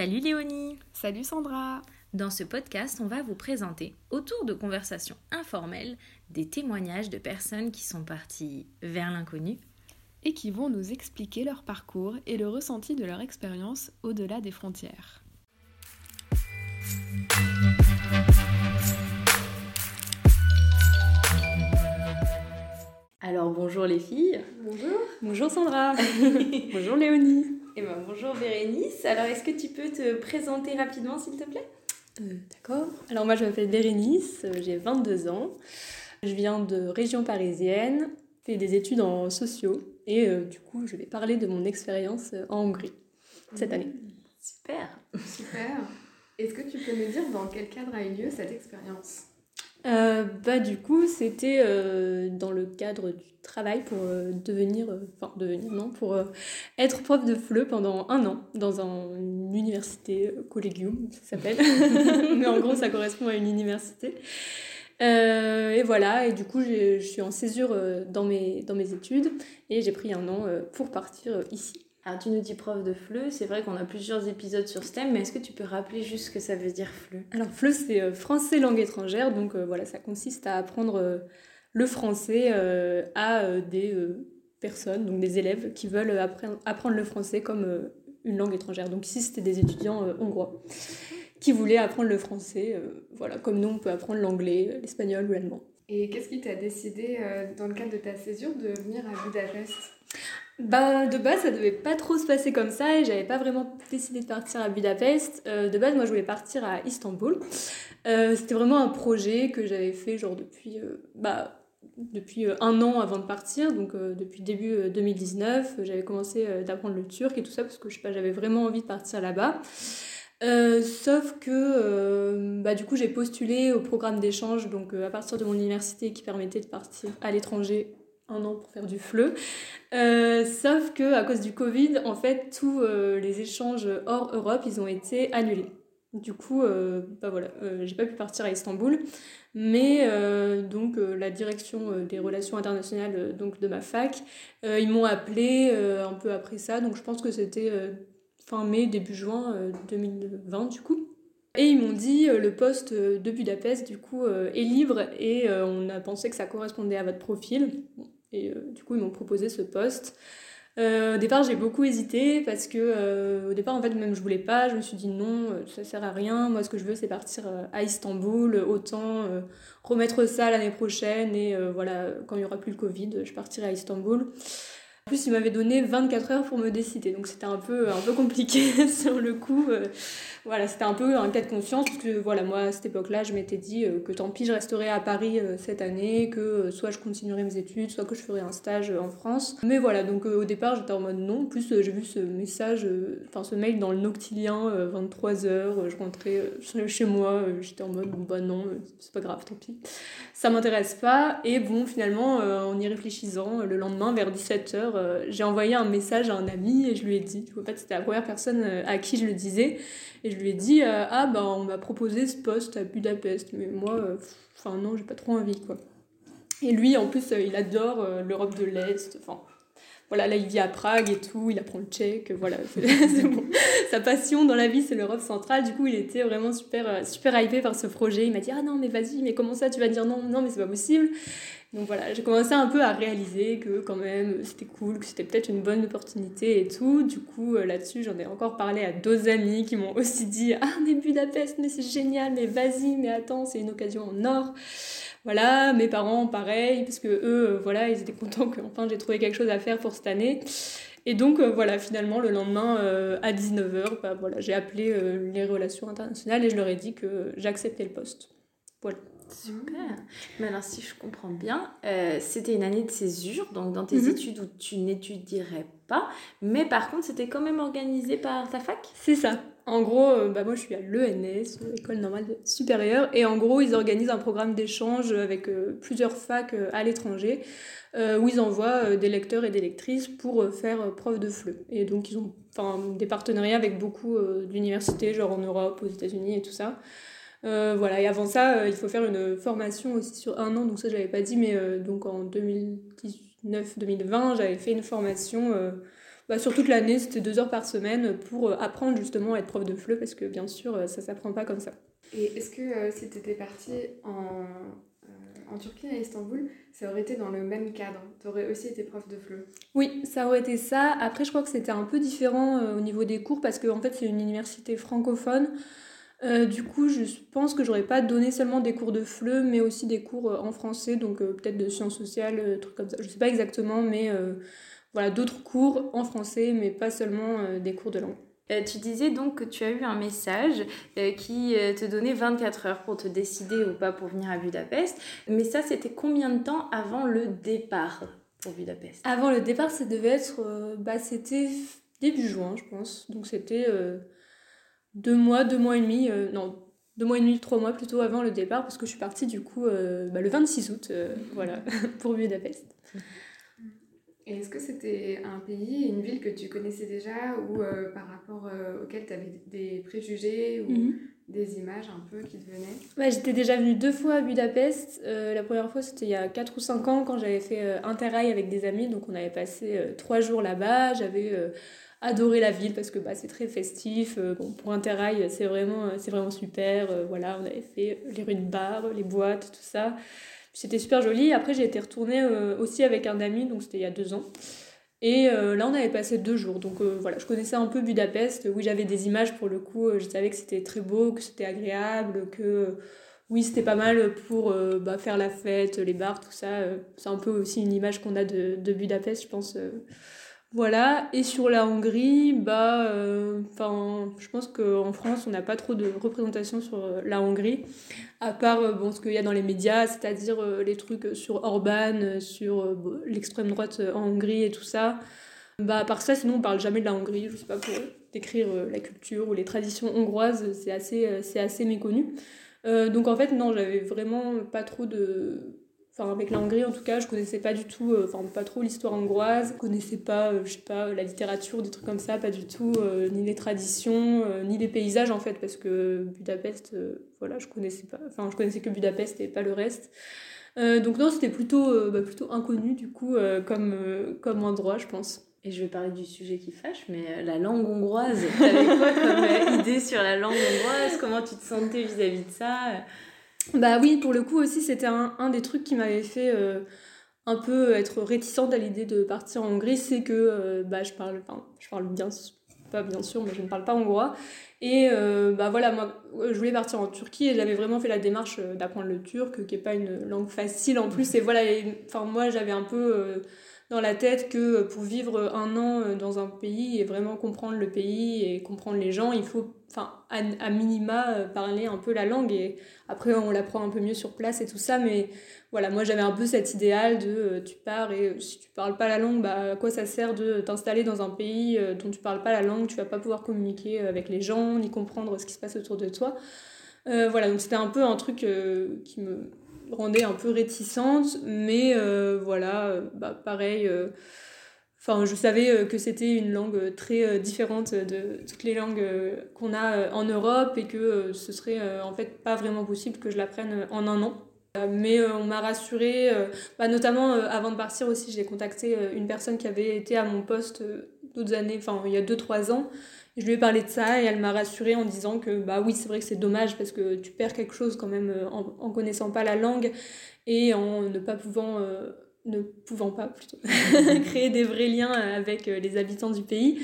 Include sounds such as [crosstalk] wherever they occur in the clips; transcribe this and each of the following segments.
Salut Léonie Salut Sandra Dans ce podcast, on va vous présenter, autour de conversations informelles, des témoignages de personnes qui sont parties vers l'inconnu et qui vont nous expliquer leur parcours et le ressenti de leur expérience au-delà des frontières. Alors bonjour les filles. Bonjour. Bonjour Sandra. [laughs] bonjour Léonie. Et ben bonjour Bérénice. Alors est-ce que tu peux te présenter rapidement s'il te plaît? Euh, D'accord. Alors moi je m'appelle Bérénice, euh, j'ai 22 ans. Je viens de région parisienne, fais des études en sociaux et euh, du coup je vais parler de mon expérience en Hongrie cette année. Super. Super. Est-ce que tu peux nous dire dans quel cadre a eu lieu cette expérience? Euh, bah du coup c'était euh, dans le cadre du travail pour euh, devenir enfin devenir non pour être prof de FLE pendant un an dans un, une université collegium ça s'appelle. [laughs] [laughs] Mais en gros ça correspond à une université. Et voilà. Et du coup je suis en césure dans mes dans mes études et j'ai pris un an pour partir ici alors tu nous dis prof de FLE, c'est vrai qu'on a plusieurs épisodes sur ce thème, mais est-ce que tu peux rappeler juste ce que ça veut dire FLE Alors FLE c'est euh, français langue étrangère, donc euh, voilà, ça consiste à apprendre euh, le français à des personnes, donc des élèves qui veulent apprendre le français comme une langue étrangère. Donc ici c'était des étudiants hongrois qui voulaient apprendre le français, voilà, comme nous on peut apprendre l'anglais, l'espagnol ou l'allemand. Et qu'est-ce qui t'a décidé, dans le cadre de ta césure, de venir à Budapest? Bah, de base, ça devait pas trop se passer comme ça et j'avais pas vraiment décidé de partir à Budapest. Euh, de base, moi, je voulais partir à Istanbul. Euh, c'était vraiment un projet que j'avais fait genre depuis, euh, bah, depuis un an avant de partir, donc depuis début 2019. J'avais commencé d'apprendre le turc et tout ça parce que j'avais vraiment envie de partir là-bas. sauf que bah, du coup j'ai postulé au programme d'échange donc à partir de mon université qui permettait de partir à l'étranger un an pour faire du FLE. Euh, sauf que à cause du Covid, en fait, tous euh, les échanges hors Europe, ils ont été annulés. Du coup, euh, bah voilà, j'ai pas pu partir à Istanbul, mais donc la direction des relations internationales donc de ma fac, ils m'ont appelé un peu après ça, donc je pense que c'était fin mai début juin 2020 du coup. Et ils m'ont dit le poste de Budapest du coup est libre et on a pensé que ça correspondait à votre profil. Et euh, du coup, ils m'ont proposé ce poste. Euh, au départ, j'ai beaucoup hésité parce que euh, au départ, en fait, même je voulais pas. Je me suis dit non, ça sert à rien. Moi, ce que je veux, c'est partir à Istanbul. Autant remettre ça l'année prochaine et voilà, quand il y aura plus le Covid, je partirai à Istanbul. En plus, ils m'avaient donné 24 heures pour me décider, donc c'était un peu, un peu compliqué [laughs] sur le coup voilà, c'était un peu un cas de conscience, parce que voilà, moi à cette époque-là, je m'étais dit euh, que tant pis, je resterais à Paris euh, cette année, que euh, soit je continuerais mes études, soit que je ferais un stage en France. Mais voilà, donc au départ, j'étais en mode non. En plus, j'ai vu ce message, enfin ce mail dans le Noctilien, 23h, je rentrais chez moi, j'étais en mode bon bah non, c'est pas grave, tant pis. Ça m'intéresse pas. Et bon, finalement, en y réfléchissant, le lendemain, vers 17h, j'ai envoyé un message à un ami et je lui ai dit, en fait, c'était la première personne à qui je le disais. Et je lui ai dit euh, Ah, bah, on m'a proposé ce poste à Budapest, mais moi, euh, enfin, non, j'ai pas trop envie, quoi. Et lui, en plus, euh, il adore l'Europe de l'Est, enfin. Voilà, là, il vit à Prague et tout, il apprend le tchèque, voilà, [laughs] c'est bon. Sa passion dans la vie, c'est l'Europe centrale. Du coup, il était vraiment super, super hypé par ce projet. Il m'a dit Ah non, mais vas-y, mais comment ça, tu vas dire non, non, mais c'est pas possible. Donc voilà, j'ai commencé un peu à réaliser que quand même c'était cool, que c'était peut-être une bonne opportunité et tout. Du coup, euh, là-dessus, j'en ai encore parlé à deux amis qui m'ont aussi dit Ah, mais Budapest, mais c'est génial, mais vas-y, mais attends, c'est une occasion en or. Voilà, mes parents, pareil, parce que eux, euh, voilà, ils étaient contents que enfin j'ai trouvé quelque chose à faire pour cette année. Et donc, euh, voilà, finalement, le lendemain, à 19h, bah, voilà, j'ai appelé les relations internationales et je leur ai dit que j'acceptais le poste. Voilà. Super. Mais alors, si je comprends bien, euh, c'était une année de césure, donc dans tes mhm. études où tu n'étudierais pas, mais par contre, c'était quand même organisé par ta fac? C'est ça. En gros, euh, bah moi je suis à l'ENS, l'École normale supérieure, et en gros, ils organisent un programme d'échange avec euh, plusieurs facs à l'étranger, où ils envoient des lecteurs et des lectrices pour faire preuve de FLE. Et donc, ils ont des partenariats avec beaucoup d'universités, genre en Europe, aux États-Unis et tout ça. Euh, voilà, et avant ça, euh, il faut faire une formation aussi sur un an, donc ça je l'avais pas dit, mais euh, donc en 2019-2020, j'avais fait une formation bah, sur toute l'année, c'était deux heures par semaine pour apprendre justement à être prof de FLE parce que bien sûr, ça s'apprend pas comme ça. Et est-ce que si tu étais partie en, en Turquie, à Istanbul, ça aurait été dans le même cadre? Tu aurais aussi été prof de FLE Oui, ça aurait été ça. Après, je crois que c'était un peu différent au niveau des cours parce qu'en en fait, c'est une université francophone. Euh, du coup, je pense que j'aurais pas donné seulement des cours de FLE, mais aussi des cours euh, en français, donc euh, peut-être de sciences sociales, trucs comme ça. Je sais pas exactement, mais voilà, d'autres cours en français, mais pas seulement des cours de langue. tu disais donc que tu as eu un message qui te donnait 24 heures pour te décider ou pas pour venir à Budapest. Mais ça, c'était combien de temps avant le départ pour Budapest? Avant le départ, ça devait être. bah, c'était début juin, je pense. Donc c'était deux mois, deux mois et demi, euh, non, deux mois et demi, trois mois plutôt avant le départ, parce que je suis partie du coup euh, bah, le 26 août, euh, voilà, [laughs] pour Budapest. Et est-ce que c'était un pays, une ville que tu connaissais déjà ou par rapport auquel tu avais des préjugés ou mhm. des images un peu qui te venaient? Ouais, J'étais déjà venue deux fois à Budapest. la première fois, c'était il y a 4 ou 5 ans quand j'avais fait Interrail avec des amis. Donc on avait passé trois jours là-bas. J'avais adoré la ville parce que bah, c'est très festif. Euh, bon, pour Interrail, c'est vraiment, euh, c'est vraiment super. Euh, voilà, on avait fait les rues de bar, les boîtes, tout ça. C'était super joli. Après, j'ai été retournée aussi avec un ami, donc c'était il y a deux ans. Et là, on avait passé deux jours. Donc voilà, je connaissais un peu Budapest. Oui, j'avais des images pour le coup. je savais que c'était très beau, que c'était agréable, que oui, c'était pas mal pour bah, faire la fête, les bars, tout ça. c'est un peu aussi une image qu'on a de Budapest, je pense. Voilà, et sur la Hongrie, bah, euh, je pense qu'en France, on n'a pas trop de représentation sur euh, la Hongrie, à part euh, bon, ce qu'il y a dans les médias, c'est-à-dire les trucs sur Orban, sur l'extrême droite en Hongrie et tout ça. Bah, à part ça, sinon, on parle jamais de la Hongrie, je sais pas, pour décrire la culture ou les traditions hongroises, c'est assez, c'est assez méconnu. donc en fait, non, j'avais vraiment pas trop de Enfin, avec la Hongrie, en tout cas, je connaissais pas du tout, euh, enfin, pas trop l'histoire hongroise, je connaissais pas, euh, je sais pas, la littérature, des trucs comme ça, pas du tout, euh, ni les traditions, ni les paysages, en fait, parce que Budapest, voilà, je connaissais pas, enfin, je connaissais que Budapest et pas le reste. donc non, c'était plutôt, bah, plutôt inconnu, du coup, comme, comme endroit, je pense. Et je vais parler du sujet qui fâche, mais la langue hongroise, t'avais quoi comme idée sur la langue hongroise? Comment tu te sentais vis-à-vis -vis de ça? Bah oui, pour le coup aussi, c'était un, des trucs qui m'avait fait euh, un peu être réticente à l'idée de partir en Hongrie, c'est que euh, bah, je parle, enfin, je parle bien, pas bien sûr, mais je ne parle pas hongrois. Et euh, bah voilà, moi, je voulais partir en Turquie et j'avais vraiment fait la démarche d'apprendre le turc, qui n'est pas une langue facile en plus. Et voilà, enfin, moi, j'avais un peu dans la tête que pour vivre un an dans un pays et vraiment comprendre le pays et comprendre les gens, il faut enfin à, minima euh, parler un peu la langue et après on l'apprend un peu mieux sur place et tout ça mais voilà moi j'avais un peu cet idéal de euh, tu pars et euh, si tu parles pas la langue bah à quoi ça sert de t'installer dans un pays dont tu parles pas la langue? Tu vas pas pouvoir communiquer avec les gens ni comprendre ce qui se passe autour de toi. Voilà donc c'était un peu un truc qui me rendait un peu réticente mais voilà bah pareil Enfin, je savais euh, que c'était une langue euh, très euh, différente de toutes les langues qu'on a en Europe et que ce serait en fait pas vraiment possible que je l'apprenne en un an. Mais on m'a rassurée, bah, notamment avant de partir aussi, j'ai contacté une personne qui avait été à mon poste d'autres années, enfin il y a 2-3 ans. Je lui ai parlé de ça et elle m'a rassurée en disant que bah oui, c'est vrai que c'est dommage parce que tu perds quelque chose quand même en, en connaissant pas la langue et en ne pas pouvant ne pouvant pas plutôt [laughs] créer des vrais liens avec euh, les habitants du pays,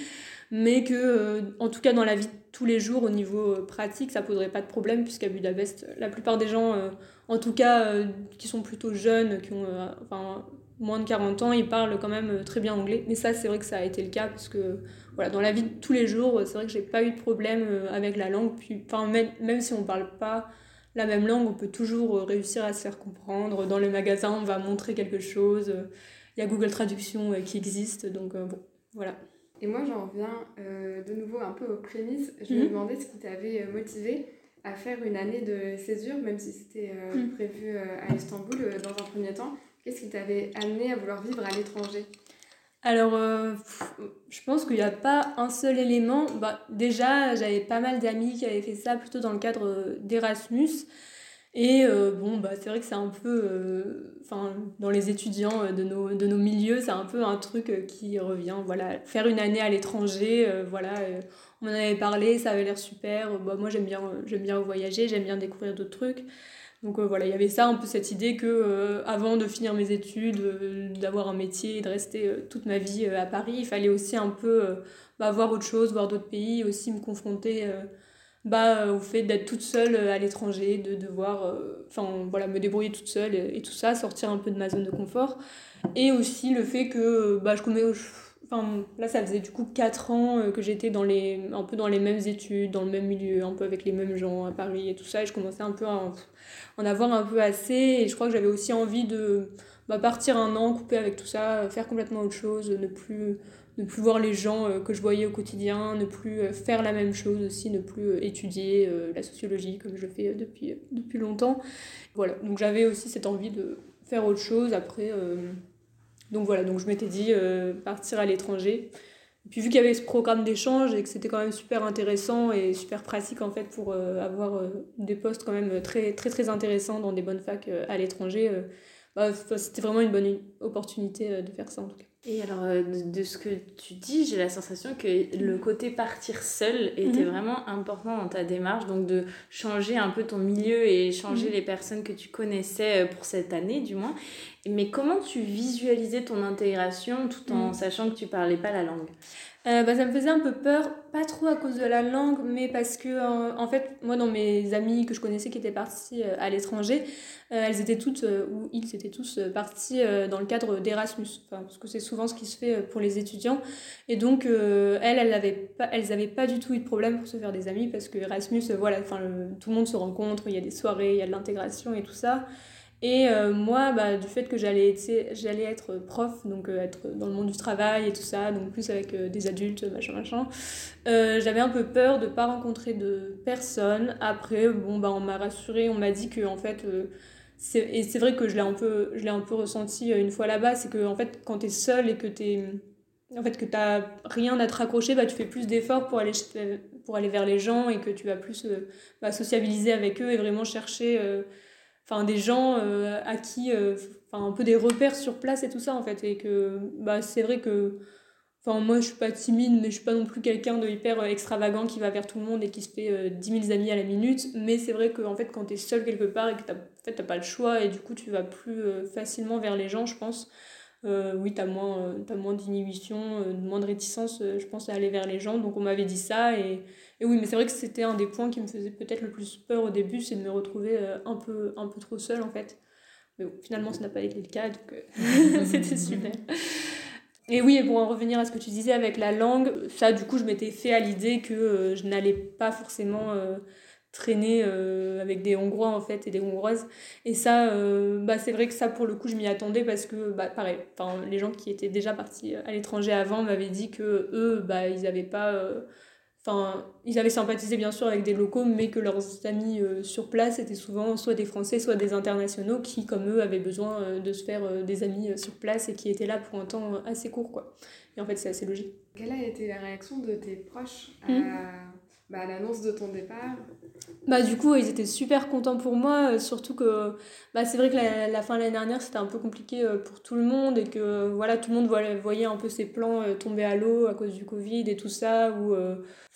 mais que euh, en tout cas dans la vie de tous les jours au niveau euh, pratique ça poserait pas de problème puisqu'à Budapest la plupart des gens en tout cas qui sont plutôt jeunes qui ont enfin moins de 40 ans ils parlent quand même très bien anglais mais ça c'est vrai que ça a été le cas parce que voilà dans la vie de tous les jours c'est vrai que j'ai pas eu de problème avec la langue puis enfin même, même si on parle pas la même langue, on peut toujours euh, réussir à se faire comprendre. Dans le magasin, on va montrer quelque chose. Il y a Google Traduction euh, qui existe, donc euh, bon, voilà. Et moi, j'en reviens de nouveau un peu aux prémices. Je me mhm. demandais ce qui t'avait motivé à faire une année de césure, même si c'était mhm. prévu à Istanbul dans un premier temps. Qu'est-ce qui t'avait amené à vouloir vivre à l'étranger? Alors, euh, je pense qu'il n'y a pas un seul élément. Bah, déjà, j'avais pas mal d'amis qui avaient fait ça plutôt dans le cadre euh, d'Erasmus. Et bon, bah, c'est vrai que c'est un peu, enfin, dans les étudiants de nos, de nos milieux, c'est un peu un truc qui revient. Voilà, faire une année à l'étranger, voilà, on en avait parlé, ça avait l'air super. Bah, moi, j'aime bien, j'aime bien voyager, j'aime bien découvrir d'autres trucs. Donc voilà, il y avait ça, un peu cette idée que avant de finir mes études, d'avoir un métier et de rester toute ma vie à Paris, il fallait aussi un peu bah, voir autre chose, voir d'autres pays, aussi me confronter bah, au fait d'être toute seule à l'étranger, de devoir enfin voilà, me débrouiller toute seule et, tout ça, sortir un peu de ma zone de confort. Et aussi le fait que bah, je. Enfin, là, ça faisait du coup 4 ans que j'étais dans les, un peu dans les mêmes études, dans le même milieu, un peu avec les mêmes gens à Paris et tout ça. Et je commençais un peu à en avoir un peu assez. Et je crois que j'avais aussi envie de bah, partir un an, couper avec tout ça, faire complètement autre chose, ne plus ne plus voir les gens euh, que je voyais au quotidien, ne plus euh, faire la même chose aussi, ne plus euh, étudier la sociologie comme je fais depuis, depuis longtemps. Voilà, donc j'avais aussi cette envie de faire autre chose après. Donc voilà, donc je m'étais dit partir à l'étranger. Puis vu qu'il y avait ce programme d'échange et que c'était quand même super intéressant et super pratique en fait pour avoir des postes quand même très très très intéressants dans des bonnes facs à l'étranger, bah, c'était vraiment une bonne opportunité de faire ça en tout cas. Et alors, euh, de, ce que tu dis, j'ai la sensation que le côté partir seul était mhm. vraiment important dans ta démarche, donc de changer un peu ton milieu et changer mhm. les personnes que tu connaissais euh, pour cette année, du moins. Mais comment tu visualisais ton intégration tout en mhm. sachant que tu parlais pas la langue? Euh, bah, ça me faisait un peu peur, pas trop à cause de la langue, mais parce que, en fait, moi, dans mes amis que je connaissais qui étaient partis à l'étranger, elles étaient toutes, ou ils étaient tous partis dans le cadre d'Erasmus, parce que c'est souvent ce qui se fait pour les étudiants. Et donc, elles, elles n'avaient pas, pas du tout eu de problème pour se faire des amis, parce que Erasmus, voilà, enfin, tout le monde se rencontre, il y a des soirées, il y a de l'intégration et tout ça. Et euh, moi, bah, du fait que j'allais être prof, donc euh, être dans le monde du travail et tout ça, donc plus avec euh, des adultes, machin, machin, j'avais un peu peur de ne pas rencontrer de personnes. Après, bon, bah, on m'a rassuré, on m'a dit que, en fait, et c'est vrai que je l'ai un, peu, je un peu ressenti une fois là-bas, c'est que, en fait, quand tu es seul et que tu En fait, que t'as rien à te raccrocher, bah, tu fais plus d'efforts pour aller, pour aller vers les gens et que tu vas plus bah, sociabiliser avec eux et vraiment chercher enfin des gens euh, à qui euh, enfin un peu des repères sur place et tout ça en fait. Et que bah c'est vrai que enfin moi je suis pas timide mais je suis pas non plus quelqu'un de hyper euh, extravagant qui va vers tout le monde et qui se fait 10 000 amis à la minute. Mais c'est vrai que en fait quand tu es seul quelque part et que t'as en fait, pas le choix et du coup tu vas plus facilement vers les gens je pense oui, tu as moins, as moins d'inhibition, moins de réticence, je pense, à aller vers les gens. Donc on m'avait dit ça et, et oui, mais c'est vrai que c'était un des points qui me faisait peut-être le plus peur au début, c'est de me retrouver euh, un peu, un peu trop seule en fait. Mais bon, finalement, ça n'a pas été le cas, donc euh, [laughs] c'était super. Et oui, et pour en revenir à ce que tu disais avec la langue, ça, du coup, je m'étais fait à l'idée que euh, je n'allais pas forcément traîner avec des Hongrois, en fait, et des Hongroises. Et ça, bah, c'est vrai que ça, pour le coup, je m'y attendais parce que, bah, pareil, les gens qui étaient déjà partis à l'étranger avant m'avaient dit que eux, bah, ils n'avaient pas Enfin, ils avaient sympathisé bien sûr avec des locaux, mais que leurs amis euh, sur place étaient souvent soit des Français, soit des internationaux qui, comme eux, avaient besoin euh, de se faire euh, des amis sur place et qui étaient là pour un temps assez court, quoi. Et en fait, c'est assez logique. Quelle a été la réaction de tes proches à, hmm. Bah, l'annonce de ton départ bah du coup ils étaient super contents pour moi surtout que bah c'est vrai que la, fin de l'année dernière c'était un peu compliqué pour tout le monde et que voilà tout le monde voyait, un peu ses plans tomber à l'eau à cause du Covid et tout ça ou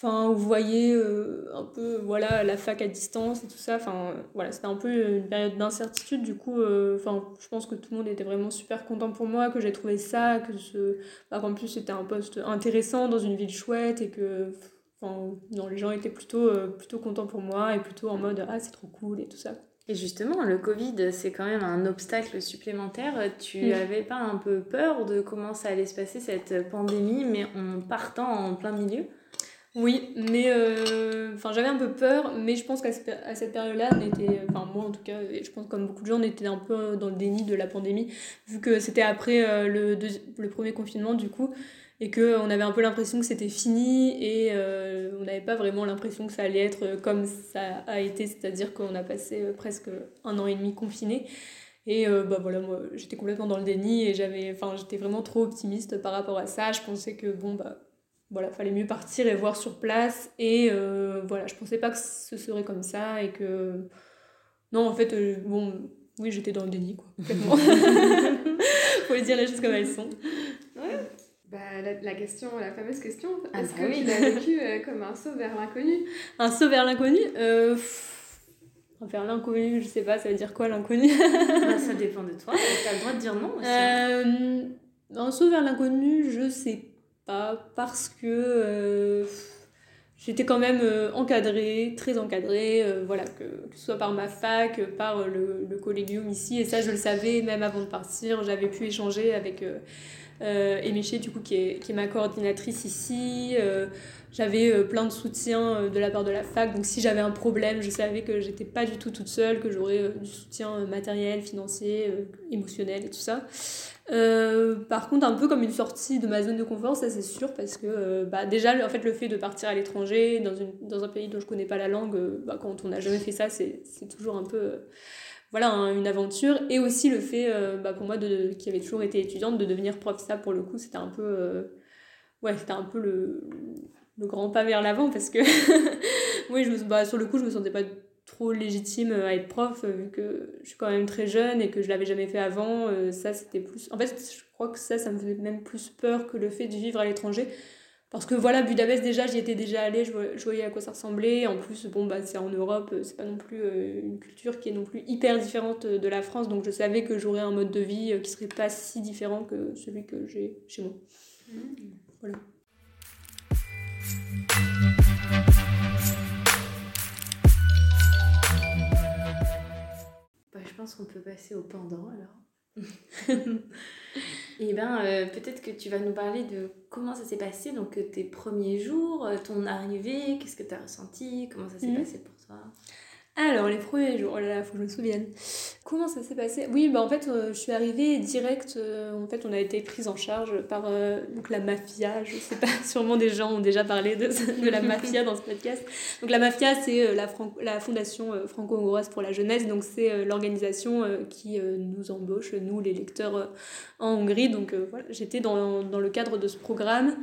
Enfin, vous voyez euh, un peu voilà, la fac à distance et tout ça. Voilà, c'était un peu une période d'incertitude. Du coup, euh, je pense que tout le monde était vraiment super content pour moi, que j'ai trouvé ça, que. Bah, qu'en plus c'était un poste intéressant dans une ville chouette et que enfin, non, les gens étaient plutôt, euh, plutôt contents pour moi et plutôt en mode ah, c'est trop cool et tout ça. Et justement, le Covid, c'est quand même un obstacle supplémentaire. Tu n'avais pas un peu peur de comment ça allait se passer cette pandémie, mais en partant en plein milieu? Oui, mais euh, j'avais un peu peur, mais je pense qu'à cette période-là, on était, enfin moi en tout cas, et je pense comme beaucoup de gens, on était un peu dans le déni de la pandémie, vu que c'était après euh, le, le premier confinement du coup, et qu'on avait un peu l'impression que c'était fini, et euh, on n'avait pas vraiment l'impression que ça allait être comme ça a été, c'est-à-dire qu'on a passé presque un an et demi confiné. Et bah voilà, moi j'étais complètement dans le déni et j'avais, enfin j'étais vraiment trop optimiste par rapport à ça. Je pensais que bon bah voilà, fallait mieux partir et voir sur place. Et euh, voilà, je pensais pas que ce serait comme ça et que Non, en fait, bon, oui, j'étais dans le déni, quoi. [laughs] [laughs] Faut dire les choses comme elles sont. Ouais. Bah, la, question, la fameuse question, ah est-ce bah que tu l'as vécu comme un saut vers l'inconnu? Un saut vers l'inconnu Vers l'inconnu, je sais pas, ça veut dire quoi l'inconnu? [laughs] Bah, Ça dépend de toi, tu as le droit de dire non aussi. Euh, un saut vers l'inconnu, je sais pas, parce que euh, j'étais quand même euh, encadrée, très encadrée, euh, voilà, que, que, ce soit par ma fac, par le, le collégium ici, et ça je le savais même avant de partir, j'avais pu échanger avec euh, du coup, qui est, qui est ma coordinatrice ici. J'avais euh, plein de soutien euh, de la part de la fac, donc si j'avais un problème, je savais que j'étais pas du tout toute seule, que j'aurais euh, du soutien matériel, financier, émotionnel et tout ça. par contre, un peu comme une sortie de ma zone de confort, ça c'est sûr, parce que bah, déjà, en fait, le fait de partir à l'étranger, dans, dans un pays dont je connais pas la langue, bah, quand on n'a jamais fait ça, c'est toujours un peu voilà une aventure. Et aussi le fait bah, pour moi de, qui avait toujours été étudiante de devenir prof. Ça pour le coup c'était un peu peu le grand pas vers l'avant parce que [laughs] oui je bah, sur le coup je me sentais pas trop légitime à être prof euh, vu que je suis quand même très jeune et que je l'avais jamais fait avant. Euh, ça c'était plus en fait je crois que ça ça me faisait même plus peur que le fait de vivre à l'étranger parce que voilà Budapest déjà j'y étais déjà allée je, voyais à quoi ça ressemblait en plus bon bah c'est en Europe c'est pas non plus euh, une culture qui est non plus hyper différente de la France donc je savais que j'aurais un mode de vie qui serait pas si différent que celui que j'ai chez moi mmh. voilà bah, je pense qu'on peut passer au pendant alors. Et [laughs] eh ben euh, peut-être que tu vas nous parler de comment ça s'est passé, donc tes premiers jours, euh, ton arrivée, qu'est-ce que tu as ressenti, comment ça s'est mmh. passé pour toi? Alors, les premiers jours, oh là là, faut que je me souvienne. Comment ça s'est passé? Oui, bah en fait, euh, je suis arrivée direct. Euh, en fait, on a été prise en charge par euh, donc la mafia. Je sais pas, [laughs] sûrement des gens ont déjà parlé de, de la mafia dans ce podcast. Donc, la mafia, c'est la, la fondation franco-hongroise pour la jeunesse. Donc, c'est l'organisation qui nous embauche, nous, les lecteurs en Hongrie. Donc, voilà, j'étais dans, dans, le cadre de ce programme.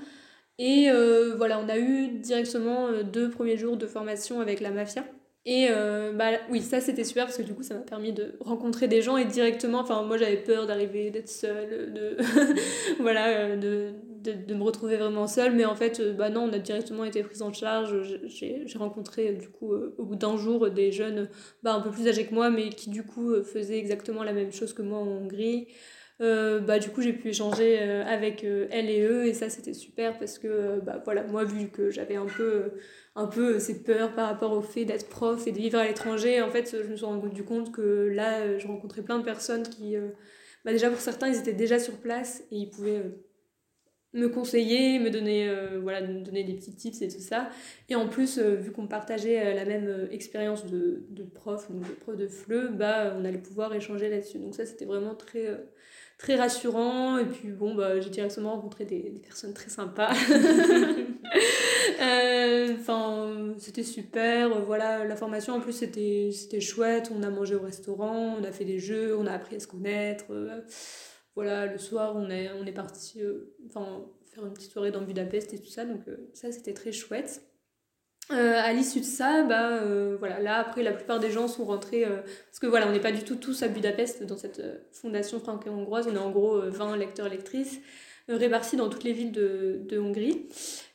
Et voilà, on a eu directement deux premiers jours de formation avec la mafia. Et euh, bah oui, ça c'était super parce que du coup ça m'a permis de rencontrer des gens et directement, enfin moi j'avais peur d'arriver, d'être seule, de [laughs] voilà, euh, de, de, de, me retrouver vraiment seule, mais en fait euh, bah non, on a directement été prise en charge. J'ai rencontré du coup au bout d'un jour des jeunes bah, un peu plus âgés que moi, mais qui du coup faisaient exactement la même chose que moi en Hongrie. Euh, bah, du coup j'ai pu échanger avec elles et eux et ça c'était super parce que bah, voilà moi vu que j'avais un peu un peu ces peurs par rapport au fait d'être prof et de vivre à l'étranger. En fait, je me suis rendu compte que là, euh, je rencontrais plein de personnes qui, euh, bah déjà pour certains, ils étaient déjà sur place et ils pouvaient euh, me conseiller, me donner, voilà, donner des petits tips et tout ça. Et en plus, vu qu'on partageait la même expérience de, de prof, donc de prof de FLE, bah, on allait pouvoir échanger là-dessus. Donc ça, c'était vraiment très très rassurant. Et puis bon, bah, j'ai directement rencontré des, des, personnes très sympas. [laughs] Euh, enfin, c'était super. Voilà, la formation en plus c'était chouette. On a mangé au restaurant, on a fait des jeux, on a appris à se connaître. Voilà, le soir on est, on est parti euh, faire une petite soirée dans Budapest et tout ça. Donc euh, ça c'était très chouette. Euh, à l'issue de ça, bah, euh, voilà, là après la plupart des gens sont rentrés, euh, parce que voilà, on n'est pas du tout tous à Budapest dans cette fondation franco-hongroise, on est en gros 20 lecteurs lectrices répartis dans toutes les villes de, Hongrie.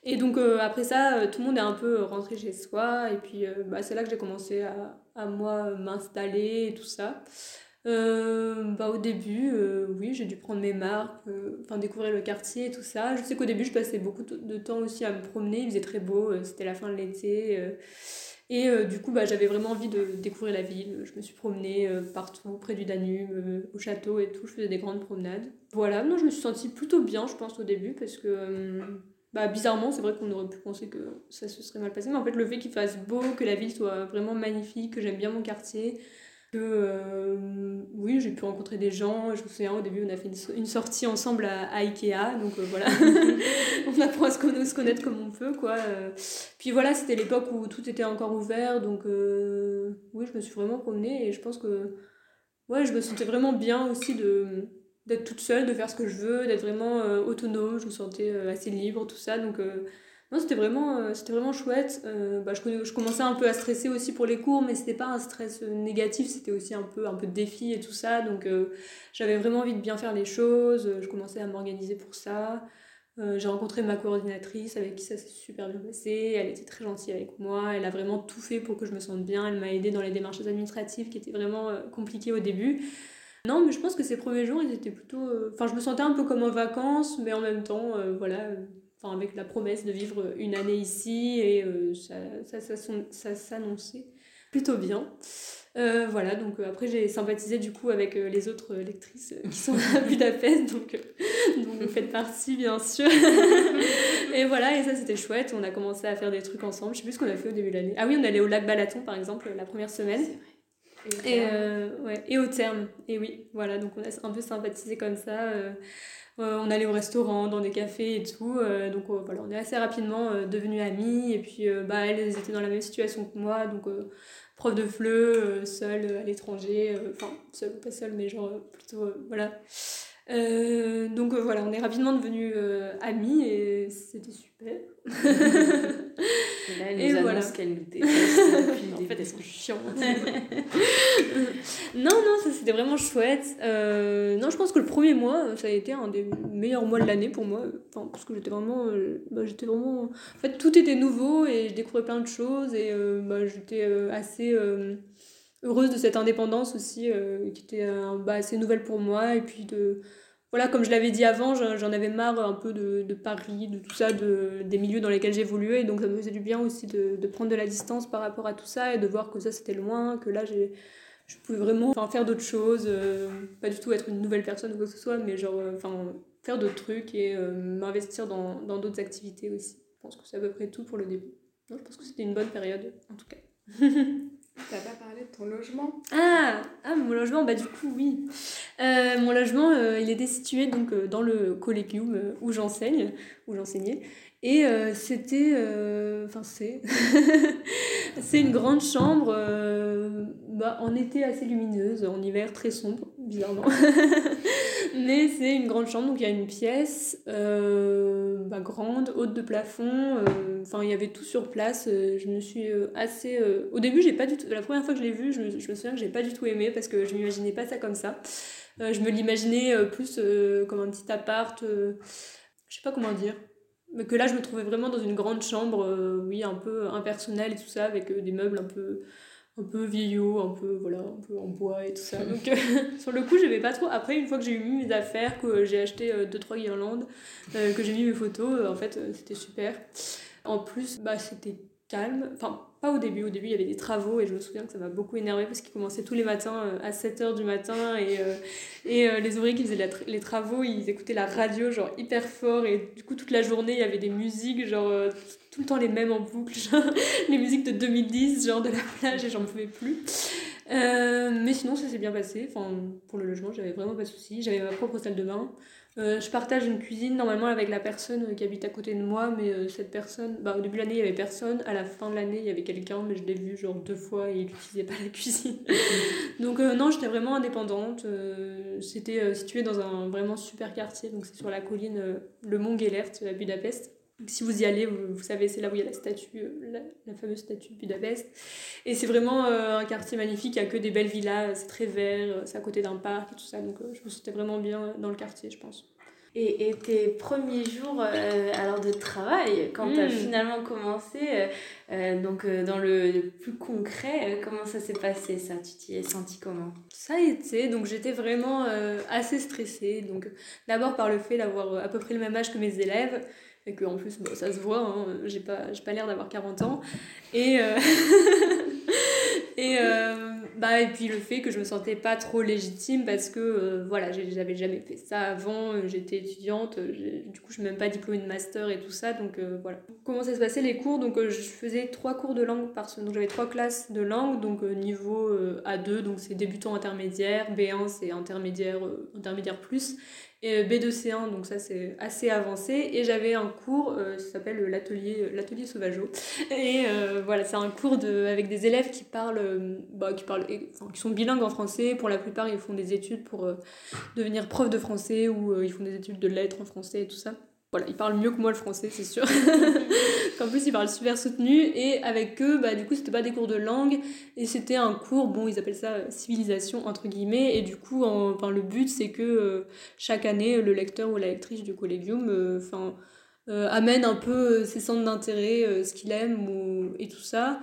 Et donc après ça, tout le monde est un peu rentré chez soi, et puis bah, c'est là que j'ai commencé à, à moi m'installer et tout ça. Euh, bah, au début, euh, oui, j'ai dû prendre mes marques, euh, enfin découvrir le quartier et tout ça. Je sais qu'au début, je passais beaucoup de temps aussi à me promener, il faisait très beau, c'était la fin de l'été. et du coup, bah, j'avais vraiment envie de découvrir la ville. Je me suis promenée partout, près du Danube, au château et tout. Je faisais des grandes promenades. Voilà, non, je me suis sentie plutôt bien, je pense, au début, parce que bah, bizarrement, c'est vrai qu'on aurait pu penser que ça se serait mal passé, mais en fait, le fait qu'il fasse beau, que la ville soit vraiment magnifique, que j'aime bien mon quartier, que euh, oui, j'ai pu rencontrer des gens. Je me souviens, au début, on a fait une, sortie ensemble à, Ikea, donc euh, voilà, [laughs] on apprend à se, se, connaître comme on peut, quoi. Euh. Puis voilà, c'était l'époque où tout était encore ouvert, donc oui, je me suis vraiment promenée et je pense que ouais, je me sentais vraiment bien aussi de d'être toute seule, de faire ce que je veux, d'être vraiment autonome, je me sentais assez libre, tout ça, donc Non, c'était vraiment, c'était vraiment chouette. bah, je, je commençais un peu à stresser aussi pour les cours, mais c'était pas un stress négatif, c'était aussi un peu, un peu de défi et tout ça. Donc j'avais vraiment envie de bien faire les choses, je commençais à m'organiser pour ça. Euh, j'ai rencontré ma coordinatrice avec qui ça s'est super bien passé. Elle était très gentille avec moi. Elle a vraiment tout fait pour que je me sente bien. Elle m'a aidé dans les démarches administratives qui étaient vraiment euh, compliquées au début. Non, mais je pense que ces premiers jours, ils étaient plutôt. Euh, enfin, je me sentais un peu comme en vacances, mais en même temps, voilà, enfin, avec la promesse de vivre une année ici et ça, ça, ça, ça s'annonçait plutôt bien. Euh, voilà, donc euh, après j'ai sympathisé du coup avec euh, les autres lectrices qui sont [laughs] à Budapest, donc, donc vous faites partie bien sûr. [laughs] et voilà, et ça c'était chouette, on a commencé à faire des trucs ensemble, je sais plus ce qu'on a fait au début de l'année. Ah oui, on allait au lac Balaton par exemple la première semaine. Et, ouais, et au terme, et oui, voilà, donc on a un peu sympathisé comme ça. On allait au restaurant, dans des cafés et tout. donc voilà, on est assez rapidement devenus amis. Et puis bah, elles étaient dans la même situation que moi. Donc prof de FLE, euh, seule euh, à l'étranger, euh, enfin seule ou pas seule, mais genre plutôt voilà. donc voilà, on est rapidement devenus amis et c'était super. [laughs] Et là, elle nous et annonce voilà. qu'elle nous [laughs] déteste. en fait, elles sont chiantes. [laughs] non, non, ça c'était vraiment chouette. Euh, non, je pense que le premier mois, ça a été un des meilleurs mois de l'année pour moi. Enfin, parce que j'étais vraiment, euh, bah, j'étais vraiment. En fait, tout était nouveau et je découvrais plein de choses et euh, bah, j'étais assez heureuse de cette indépendance aussi, qui était bah, assez nouvelle pour moi. Et puis de voilà, comme je l'avais dit avant, j'en avais marre un peu de, de, Paris, de tout ça, de, des milieux dans lesquels j'évoluais. Et donc ça me faisait du bien aussi de, de, prendre de la distance par rapport à tout ça et de voir que ça c'était loin, que là je pouvais vraiment faire d'autres choses, euh, pas du tout être une nouvelle personne ou quoi que ce soit, mais genre euh, enfin, faire d'autres trucs et euh, m'investir dans, dans d'autres activités aussi. Je pense que c'est à peu près tout pour le début. je pense que c'était une bonne période en tout cas. [laughs] T'as pas parlé de ton logement ah, ah, mon logement, bah du coup, oui. Euh, mon logement, euh, il était situé donc, euh, dans le collégium où j'enseigne, où j'enseignais. Et c'était. Enfin, c'est. [laughs] c'est une grande chambre, bah, en été assez lumineuse, en hiver très sombre, bizarrement. [laughs] [laughs] Mais c'est une grande chambre, donc il y a une pièce bah, grande, haute de plafond. Enfin, il y avait tout sur place. je me suis assez. Au début, j'ai pas du tout. La première fois que je l'ai vu, je me, je me souviens que j'ai pas du tout aimé parce que je m'imaginais pas ça comme ça. je me l'imaginais plus comme un petit appart. je sais pas comment dire mais que là je me trouvais vraiment dans une grande chambre euh, oui un peu impersonnelle et tout ça avec euh, des meubles un peu un peu vieillots un peu voilà un peu en bois et tout ça. [laughs] Donc euh, sur le coup je vais pas trop. Après une fois que j'ai eu mis mes affaires que j'ai acheté deux trois guirlandes que j'ai mis mes photos en fait c'était super. En plus bah c'était calme enfin pas au début, au début il y avait des travaux et je me souviens que ça m'a beaucoup énervé parce qu'ils commençaient tous les matins à 7h du matin et, et les ouvriers qui faisaient les travaux ils écoutaient la radio genre hyper fort et du coup toute la journée il y avait des musiques genre tout le temps les mêmes en boucle, [laughs] les musiques de 2010 genre de la plage et j'en pouvais plus. mais sinon ça s'est bien passé, enfin pour le logement j'avais vraiment pas de soucis, j'avais ma propre salle de bain. Euh, je partage une cuisine normalement avec la personne qui habite à côté de moi, mais euh, cette personne, bah, au début de l'année il y avait personne, à la fin de l'année il y avait quelqu'un, mais je l'ai vu genre deux fois et il n'utilisait pas la cuisine. [laughs] donc euh, non, j'étais vraiment indépendante. C'était situé dans un vraiment super quartier, donc c'est sur la colline le Mont Gellert à Budapest. Si vous y allez, vous, savez, c'est là où il y a la statue, la, fameuse statue de Budapest. Et c'est vraiment un quartier magnifique, il n'y a que des belles villas, c'est très vert, c'est à côté d'un parc et tout ça. Donc je me sentais vraiment bien dans le quartier, je pense. Et, et, tes premiers jours euh, alors de travail, quand tu as hmm. finalement commencé, euh, euh, donc dans le, plus concret, comment ça s'est passé ça? Tu t'y es senti comment? Ça a été, donc j'étais vraiment assez stressée. Donc d'abord par le fait d'avoir à peu près le même âge que mes élèves, et que en plus ça se voit, hein, j'ai pas, pas l'air d'avoir 40 ans. Et, [laughs] et bah, et puis le fait que je me sentais pas trop légitime parce que euh, voilà, j'avais jamais fait ça avant, euh, j'étais étudiante, du coup je suis même pas diplômée de master et tout ça, donc euh, voilà. Comment ça se passait les cours? Donc je faisais trois cours de langue par semaine, donc j'avais trois classes de langue, donc niveau A2, donc c'est débutant intermédiaire, B1 c'est intermédiaire, intermédiaire plus, et B2C1, donc ça c'est assez avancé. Et j'avais un cours, euh, ça s'appelle l'atelier l'atelier Sauvageau. [laughs] Et euh, voilà, c'est un cours de, avec des élèves qui parlent, euh, bah, qui, parlent qui sont bilingues en français. Pour la plupart, ils font des études pour devenir prof de français ou ils font des études de lettres en français et tout ça. Voilà, ils parlent mieux que moi le français, c'est sûr. [laughs] en plus, ils parlent super soutenu. Et avec eux, bah, du coup, c'était pas des cours de langue. Et c'était un cours, bon, ils appellent ça civilisation, entre guillemets. Et du coup, enfin, le but, c'est que euh, chaque année, le lecteur ou la lectrice du collégium euh, enfin, euh, amène un peu ses centres d'intérêt, ce qu'il aime ou, et tout ça.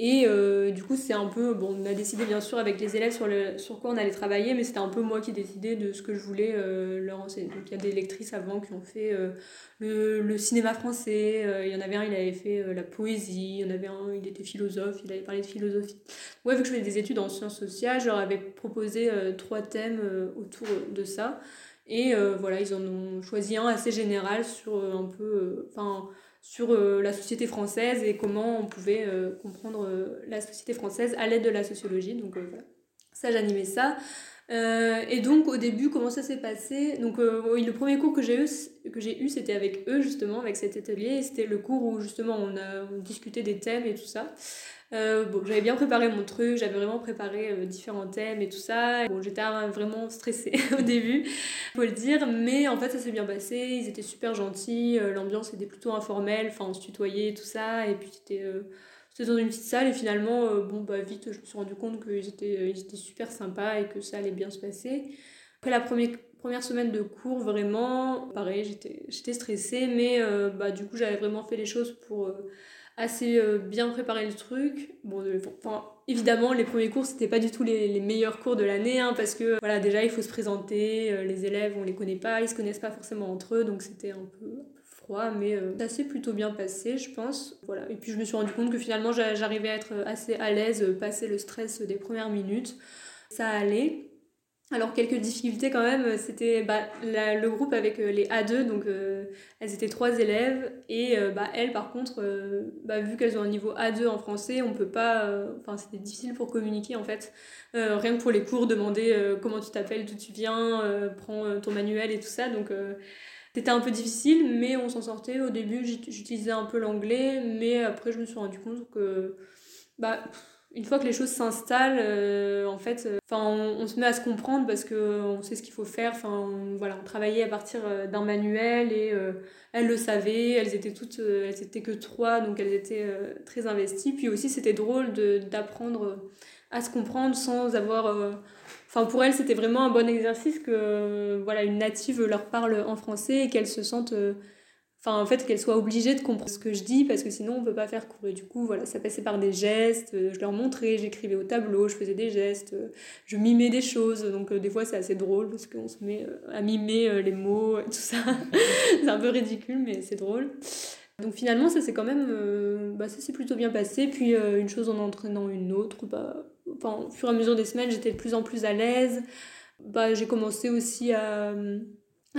Et euh, du coup, c'est un peu. Bon, on a décidé bien sûr avec les élèves sur, le, sur quoi on allait travailler, mais c'était un peu moi qui décidais de ce que je voulais euh, leur enseigner. Donc il y a des lectrices avant qui ont fait euh, le, le, cinéma français, il y en avait un, il avait fait la poésie, il y en avait un, il était philosophe, il avait parlé de philosophie. Ouais, vu que je faisais des études en sciences sociales, je leur avais proposé trois thèmes autour de ça. Et voilà, ils en ont choisi un assez général sur un peu. Enfin sur euh, la société française et comment on pouvait euh, comprendre euh, la société française à l'aide de la sociologie. Donc voilà, ça j'animais ça. Et donc au début, comment ça s'est passé? Donc le premier cours que j'ai eu, eu, c'était avec eux justement, avec cet atelier. C'était le cours où justement on a discuté des thèmes et tout ça. Euh, bon, j'avais bien préparé mon truc, j'avais vraiment préparé euh, différents thèmes et tout ça. Bon, j'étais vraiment stressée [laughs] au début, faut le dire, mais en fait ça s'est bien passé, ils étaient super gentils, euh, l'ambiance était plutôt informelle, enfin on se tutoyait et tout ça, et puis c'était dans une petite salle et finalement, bon bah vite je me suis rendu compte qu'ils étaient, ils étaient super sympas et que ça allait bien se passer. Après la première, première semaine de cours, vraiment, pareil, j'étais stressée, mais bah, du coup j'avais vraiment fait les choses pour assez euh, bien préparé le truc. Bon, euh, évidemment, les premiers cours, c'était pas du tout les, les meilleurs cours de l'année, hein, parce que voilà, déjà, il faut se présenter, euh, les élèves, on les connaît pas, ils se connaissent pas forcément entre eux, donc c'était un peu mais ça s'est plutôt bien passé, je pense. Voilà. Et puis, je me suis rendu compte que finalement, j'arrivais à être assez à l'aise, passer le stress des premières minutes. Ça allait. Alors quelques difficultés quand même, c'était bah, le groupe avec euh, les A2, donc euh, elles étaient trois élèves, et euh, bah, elles par contre, bah, vu qu'elles ont un niveau A2 en français, on peut pas, enfin c'était difficile pour communiquer en fait, rien que pour les cours, demander comment tu t'appelles, d'où tu viens, prends ton manuel et tout ça, donc c'était un peu difficile, mais on s'en sortait. Au début j'utilisais un peu l'anglais, mais après je me suis rendu compte que... Bah, une fois que les choses s'installent, euh, en fait, euh, on, se met à se comprendre parce qu'on sait ce qu'il faut faire. Enfin, on, voilà, on travaillait à partir euh, d'un manuel et elles le savaient. Elles étaient toutes, elles étaient que trois, donc elles étaient très investies. Puis aussi, c'était drôle d'apprendre à se comprendre sans avoir. Pour elles, c'était vraiment un bon exercice que voilà, une native leur parle en français et qu'elles se sentent Enfin, en fait, qu'elle soit obligée de comprendre ce que je dis parce que sinon on peut pas faire cours. Du coup, voilà, ça passait par des gestes, euh, je leur montrais, j'écrivais au tableau, je faisais des gestes, euh, je mimais des choses. Donc, euh, des fois, c'est assez drôle parce qu'on se met à mimer les mots et tout ça. [laughs] c'est un peu ridicule, mais c'est drôle. Donc, finalement, ça s'est quand même. bah, ça s'est plutôt bien passé. Puis, une chose en entraînant une autre, bah, enfin, au fur et à mesure des semaines, j'étais de plus en plus à l'aise. Bah, j'ai commencé aussi à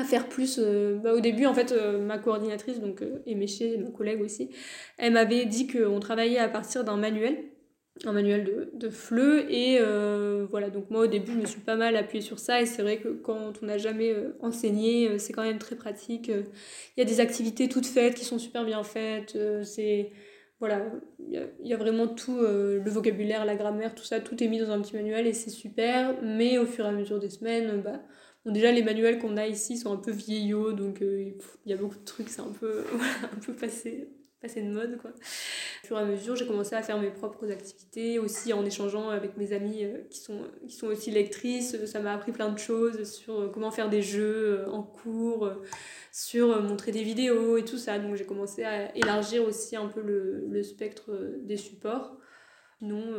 faire plus. Euh, au début, en fait, euh, ma coordinatrice, donc euh, Eméché, ma collègue aussi, elle m'avait dit qu'on travaillait à partir d'un manuel, un manuel de, de FLE. Et voilà, donc moi au début, je me suis pas mal appuyée sur ça. Et c'est vrai que quand on n'a jamais enseigné, c'est quand même très pratique. Il y a des activités toutes faites qui sont super bien faites. c'est. Voilà, il y, a vraiment tout, le vocabulaire, la grammaire, tout ça, tout est mis dans un petit manuel et c'est super. Mais au fur et à mesure des semaines, bah, déjà, les manuels qu'on a ici sont un peu vieillots, donc euh, il y a beaucoup de trucs, c'est un peu, [laughs] un peu passé, passé de mode. Quoi. Au fur et à mesure, j'ai commencé à faire mes propres activités, aussi en échangeant avec mes amis euh, qui, sont, aussi lectrices. Ça m'a appris plein de choses sur euh, comment faire des jeux en cours, sur montrer des vidéos et tout ça. Donc j'ai commencé à élargir aussi un peu le, le spectre des supports. Non,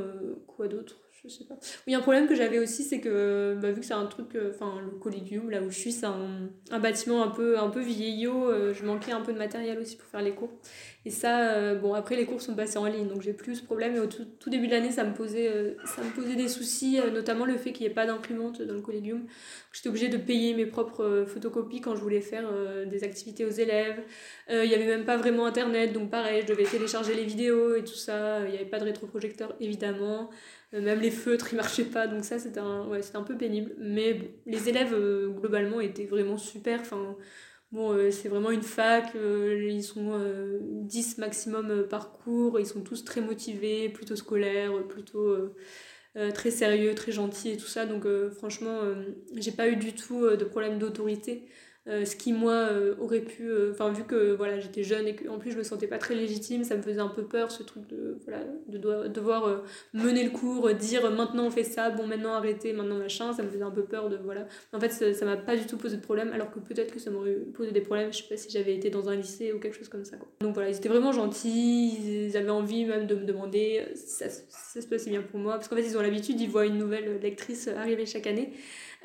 quoi d'autre? Je sais pas. Oui, un problème que j'avais aussi, c'est que bah, vu que c'est un truc, euh, enfin le collégium, là où je suis, c'est un, un, bâtiment un peu, un peu vieillot, euh, je manquais un peu de matériel aussi pour faire les cours. Et ça, euh, bon, après les cours sont passés en ligne, donc j'ai plus ce problème. Et au tout, début de l'année, ça, me posait, ça me posait des soucis, notamment le fait qu'il n'y ait pas d'imprimante dans le collégium. J'étais obligée de payer mes propres photocopies quand je voulais faire des activités aux élèves. Il n'y avait même pas vraiment internet, donc pareil, je devais télécharger les vidéos et tout ça. Il n'y avait pas de rétroprojecteur, évidemment. Euh, même les feutres, ils marchaient pas, donc ça, c'était un, peu pénible. Mais bon, les élèves, euh, globalement, étaient vraiment super. Enfin, bon, euh, c'est vraiment une fac, ils sont 10 maximum par cours, ils sont tous très motivés, plutôt scolaires, plutôt très sérieux, très gentils et tout ça. Donc, franchement, j'ai pas eu du tout de problème d'autorité Euh, ce qui moi euh, aurait pu euh, enfin vu que voilà j'étais jeune et que en plus je me sentais pas très légitime ça me faisait un peu peur ce truc de voilà de devoir mener le cours dire maintenant on fait ça bon maintenant arrêtez maintenant machin ça me faisait un peu peur de voilà en fait ça m'a pas du tout posé de problème alors que peut-être que ça m'aurait posé des problèmes je sais pas si j'avais été dans un lycée ou quelque chose comme ça quoi. donc voilà ils étaient vraiment gentils ils avaient envie même de me demander ça, ça se passait bien pour moi parce qu'en fait ils ont l'habitude ils voient une nouvelle lectrice arriver chaque année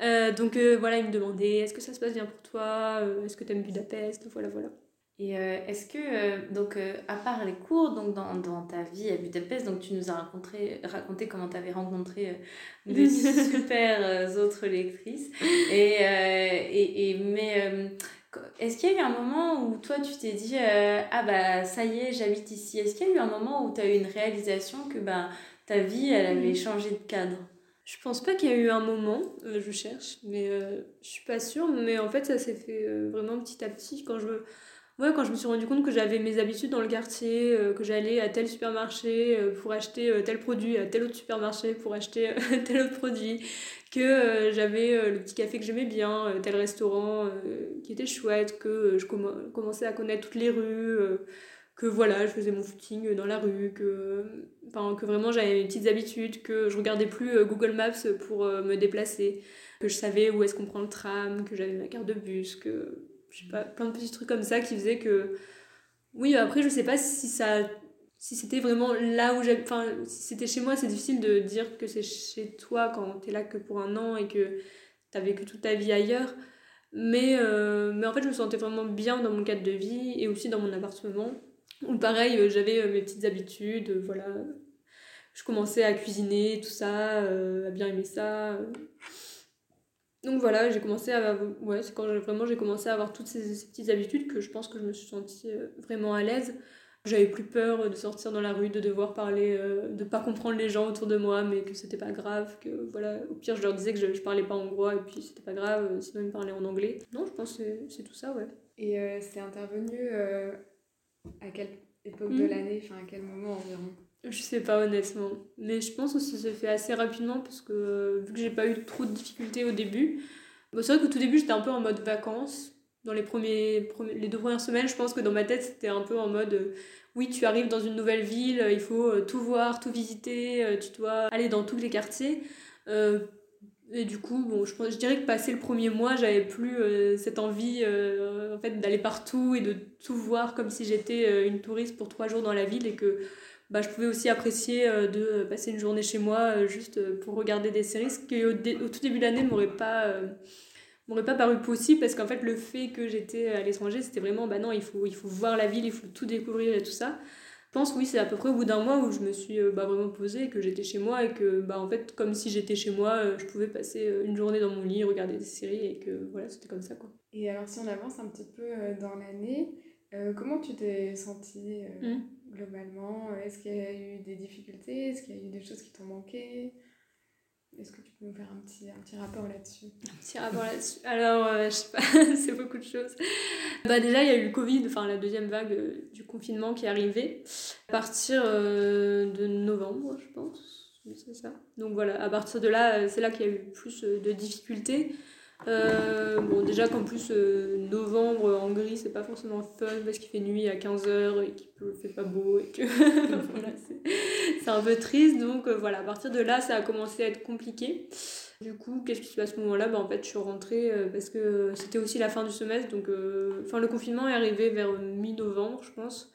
euh, donc euh, voilà, il me demandait est-ce que ça se passe bien pour toi? Euh, Est-ce que tu aimes Budapest? Voilà, voilà. Et est-ce que, donc, à part les cours, donc dans, dans, ta vie à Budapest, donc tu nous as raconté, raconté comment tu avais rencontré des [laughs] super autres lectrices. Et, et, et mais est-ce qu'il y a eu un moment où toi tu t'es dit ah bah ça y est j'habite ici? Est-ce qu'il y a eu un moment où tu as eu une réalisation que bah, ta vie elle avait changé de cadre? Je pense pas qu'il y a eu un moment, euh, je cherche, mais euh, je suis pas sûre. Mais en fait, ça s'est fait euh, vraiment petit à petit. Quand je, quand je me suis rendu compte que j'avais mes habitudes dans le quartier, que j'allais à tel supermarché pour acheter tel produit, à tel autre supermarché pour acheter [laughs] tel autre produit, que j'avais le petit café que j'aimais bien, tel restaurant qui était chouette, que je commençais à connaître toutes les rues que voilà, je faisais mon footing dans la rue, que, enfin, que vraiment j'avais mes petites habitudes, que je regardais plus euh, Google Maps pour euh, me déplacer, que je savais où est-ce qu'on prend le tram, que j'avais ma carte de bus, que je sais pas, plein de petits trucs comme ça qui faisaient que. Oui, après, je sais pas si ça. Si c'était vraiment là où j'avais. Enfin, si c'était chez moi, c'est difficile de dire que c'est chez toi quand t'es là que pour un an et que t'as vécu toute ta vie ailleurs. Mais, euh, mais en fait, je me sentais vraiment bien dans mon cadre de vie et aussi dans mon appartement. Ou pareil, euh, j'avais euh, mes petites habitudes, euh, voilà. Je commençais à cuisiner, tout ça, à bien aimer ça. Donc voilà, j'ai commencé à. Ouais, c'est quand vraiment j'ai commencé à avoir toutes ces, petites habitudes que je pense que je me suis sentie vraiment à l'aise. J'avais plus peur de sortir dans la rue, de devoir parler, de pas comprendre les gens autour de moi, mais que c'était pas grave, que voilà, au pire je leur disais que je, je parlais pas hongrois et puis c'était pas grave, sinon ils me parlaient en anglais. Non, je pense que c'est tout ça, ouais. Et c'est intervenu à quelle époque de hmm. l'année, enfin à quel moment environ? Je sais pas honnêtement, mais je pense que ça s'est fait assez rapidement parce que euh, vu que j'ai pas eu trop de difficultés au début, c'est vrai qu'au tout début j'étais un peu en mode vacances. Dans les, premiers, les deux premières semaines, je pense que dans ma tête c'était un peu en mode euh, oui, tu arrives dans une nouvelle ville, il faut euh, tout voir, tout visiter, tu dois aller dans tous les quartiers. Et du coup, bon, je, je dirais que passé le premier mois, j'avais plus euh, cette envie euh, en fait, d'aller partout et de tout voir comme si j'étais euh, une touriste pour trois jours dans la ville et que bah, je pouvais aussi apprécier de passer une journée chez moi juste pour regarder des séries, ce qui au, tout début de l'année m'aurait pas, m'aurait pas paru possible parce qu'en fait le fait que j'étais à l'étranger, c'était vraiment bah non, il faut, il faut voir la ville, il faut tout découvrir et tout ça pense oui c'est à peu près au bout d'un mois où je me suis euh, bah, vraiment posée que j'étais chez moi et que bah en fait comme si j'étais chez moi euh, je pouvais passer euh, une journée dans mon lit regarder des séries et que voilà c'était comme ça quoi. Et alors si on avance un petit peu dans l'année comment tu t'es sentie mmh. globalement? Est-ce qu'il y a eu des difficultés? Est-ce qu'il y a eu des choses qui t'ont manqué? Est-ce que tu peux nous faire un petit, un petit rapport là-dessus? Un petit rapport là-dessus. Alors, euh, je sais pas, [laughs] c'est beaucoup de choses. Bah déjà, il y a eu le Covid, enfin la deuxième vague euh, du confinement qui est arrivée à partir euh, de novembre, je pense. C'est ça? Donc voilà, à partir de là, c'est là qu'il y a eu plus de difficultés. Euh, bon, déjà qu'en plus, euh, novembre en gris, c'est pas forcément fun parce qu'il fait nuit à 15h et qu'il fait pas beau et que [laughs] c'est un peu triste. Donc euh, voilà, à partir de là, ça a commencé à être compliqué. Du coup, qu'est-ce qui se passe à ce moment-là? Bah, En fait, je suis rentrée parce que c'était aussi la fin du semestre. Donc, enfin, le confinement est arrivé vers mi-novembre, je pense.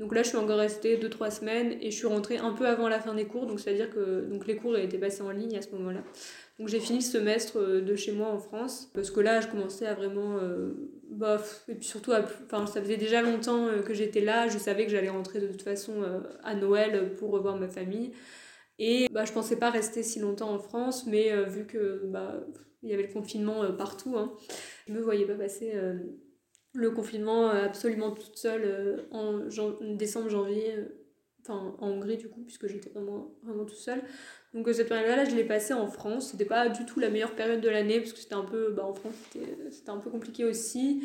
Donc là, je suis encore restée 2-3 semaines et je suis rentrée un peu avant la fin des cours. Donc, c'est-à-dire que donc, les cours étaient passés en ligne à ce moment-là. Donc j'ai fini le semestre euh, de chez moi en France parce que là je commençais à vraiment euh, bof. Et puis surtout enfin ça faisait déjà longtemps euh, que j'étais là, je savais que j'allais rentrer de toute façon à Noël pour revoir ma famille. Et bah je pensais pas rester si longtemps en France mais vu que bah il y avait le confinement partout hein, je me voyais pas passer le confinement absolument toute seule en décembre janvier enfin en Hongrie du coup puisque j'étais vraiment vraiment tout seule donc euh, cette période-là, je l'ai passée en France. C'était pas du tout la meilleure période de l'année parce que c'était un peu, bah, en France, c'était un peu compliqué aussi.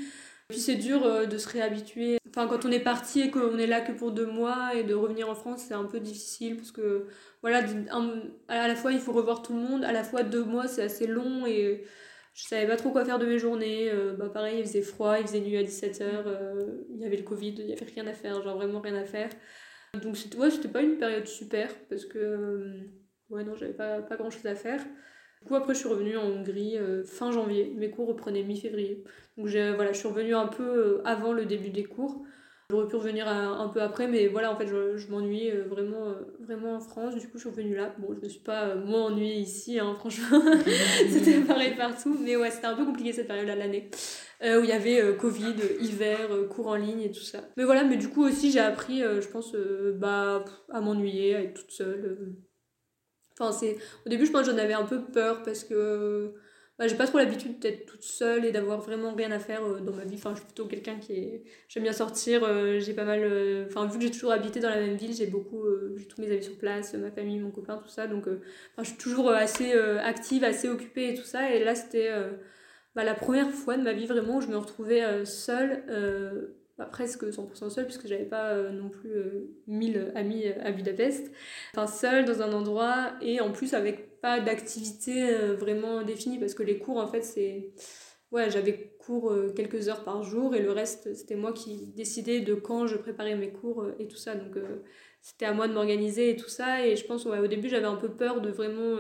Puis c'est dur euh, de se réhabituer. Enfin, quand on est parti et qu'on est là que pour deux mois et de revenir en France, c'est un peu difficile parce que voilà, à la fois il faut revoir tout le monde, à la fois deux mois c'est assez long et je savais pas trop quoi faire de mes journées. bah pareil, il faisait froid, il faisait nuit à 17h, il y avait le Covid, il y avait rien à faire, genre vraiment rien à faire. Donc c'était ouais, pas une période super parce que ouais non, j'avais pas, pas grand chose à faire. Du coup, après, je suis revenue en Hongrie fin janvier. Mes cours reprenaient mi-février. Donc, voilà, je suis revenue un peu avant le début des cours. J'aurais pu revenir un peu après, mais voilà, en fait, je, je m'ennuyais euh, vraiment, euh, vraiment en France. Du coup, je suis revenue là. Bon, je me suis pas euh, moins ennuyée ici, hein, franchement. [laughs] c'était pareil partout. Mais ouais, c'était un peu compliqué cette période-là de l'année. où il y avait Covid, hiver, cours en ligne et tout ça. Mais voilà, mais du coup aussi, j'ai appris, je pense, bah, à m'ennuyer, à être toute seule. Enfin, c'est... Au début, je pense que j'en avais un peu peur parce que bah, j'ai pas trop l'habitude d'être toute seule et d'avoir vraiment rien à faire euh, dans ma vie. Enfin, je suis plutôt quelqu'un qui est. J'aime bien sortir, euh, j'ai pas mal. Euh, enfin, vu que j'ai toujours habité dans la même ville, j'ai beaucoup. j'ai tous mes amis sur place, ma famille, mon copain, tout ça. Donc, je suis toujours assez active, assez occupée et tout ça. Et là, c'était bah, la première fois de ma vie vraiment où je me retrouvais seule presque 100% seule puisque j'avais pas euh, non plus 1000 euh, amis euh, à Budapest. Enfin seule dans un endroit et en plus avec pas d'activité vraiment définie parce que les cours en fait c'est ouais, j'avais cours quelques heures par jour et le reste c'était moi qui décidais de quand je préparais mes cours et tout ça donc c'était à moi de m'organiser et tout ça et je pense ouais, au début j'avais un peu peur de vraiment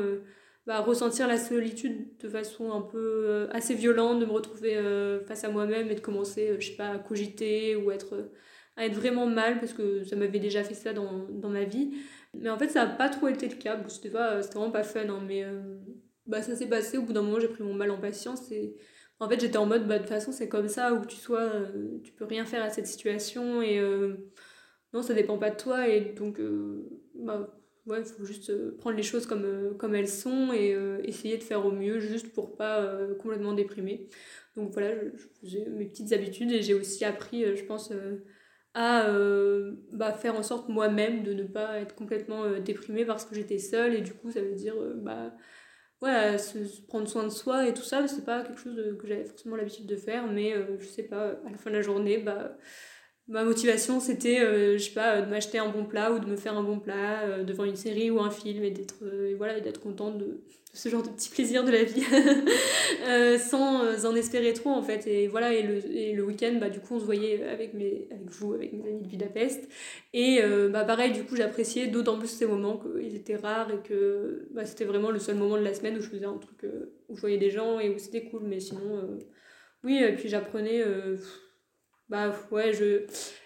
ressentir la solitude de façon un peu euh, assez violente, de me retrouver euh, face à moi-même et de commencer, euh, je sais pas, à cogiter ou être, à être vraiment mal parce que ça m'avait déjà fait ça dans, dans, ma vie. Mais en fait, ça n'a pas trop été le cas. Bon, c'était, pas, c'était vraiment pas fun, hein, mais bah, ça s'est passé. Au bout d'un moment, j'ai pris mon mal en patience et en fait, j'étais en mode, bah, de toute façon, c'est comme ça, où tu sois, tu peux rien faire à cette situation et non, ça dépend pas de toi et donc, bah, ouais, il faut juste euh, prendre les choses comme, euh, comme elles sont et euh, essayer de faire au mieux juste pour pas complètement déprimer. Donc voilà, j'ai mes petites habitudes et j'ai aussi appris, je pense, à bah, faire en sorte moi-même de ne pas être complètement déprimée parce que j'étais seule et du coup ça veut dire bah ouais, se, prendre soin de soi et tout ça, c'est pas quelque chose que j'avais forcément l'habitude de faire, mais je sais pas, à la fin de la journée, bah ma motivation c'était euh, je sais pas de m'acheter un bon plat ou de me faire un bon plat euh, devant une série ou un film et d'être euh, voilà contente de, ce genre de petits plaisirs de la vie. [laughs] Sans en espérer trop en fait. Et voilà et le, et le week-end bah du coup on se voyait avec mes avec vous avec mes amis de Budapest. Et bah pareil du coup j'appréciais d'autant plus ces moments qu'ils étaient rares et que bah, c'était vraiment le seul moment de la semaine où je faisais un truc où je voyais des gens et où c'était cool. Mais sinon oui et puis j'apprenais bah ouais, je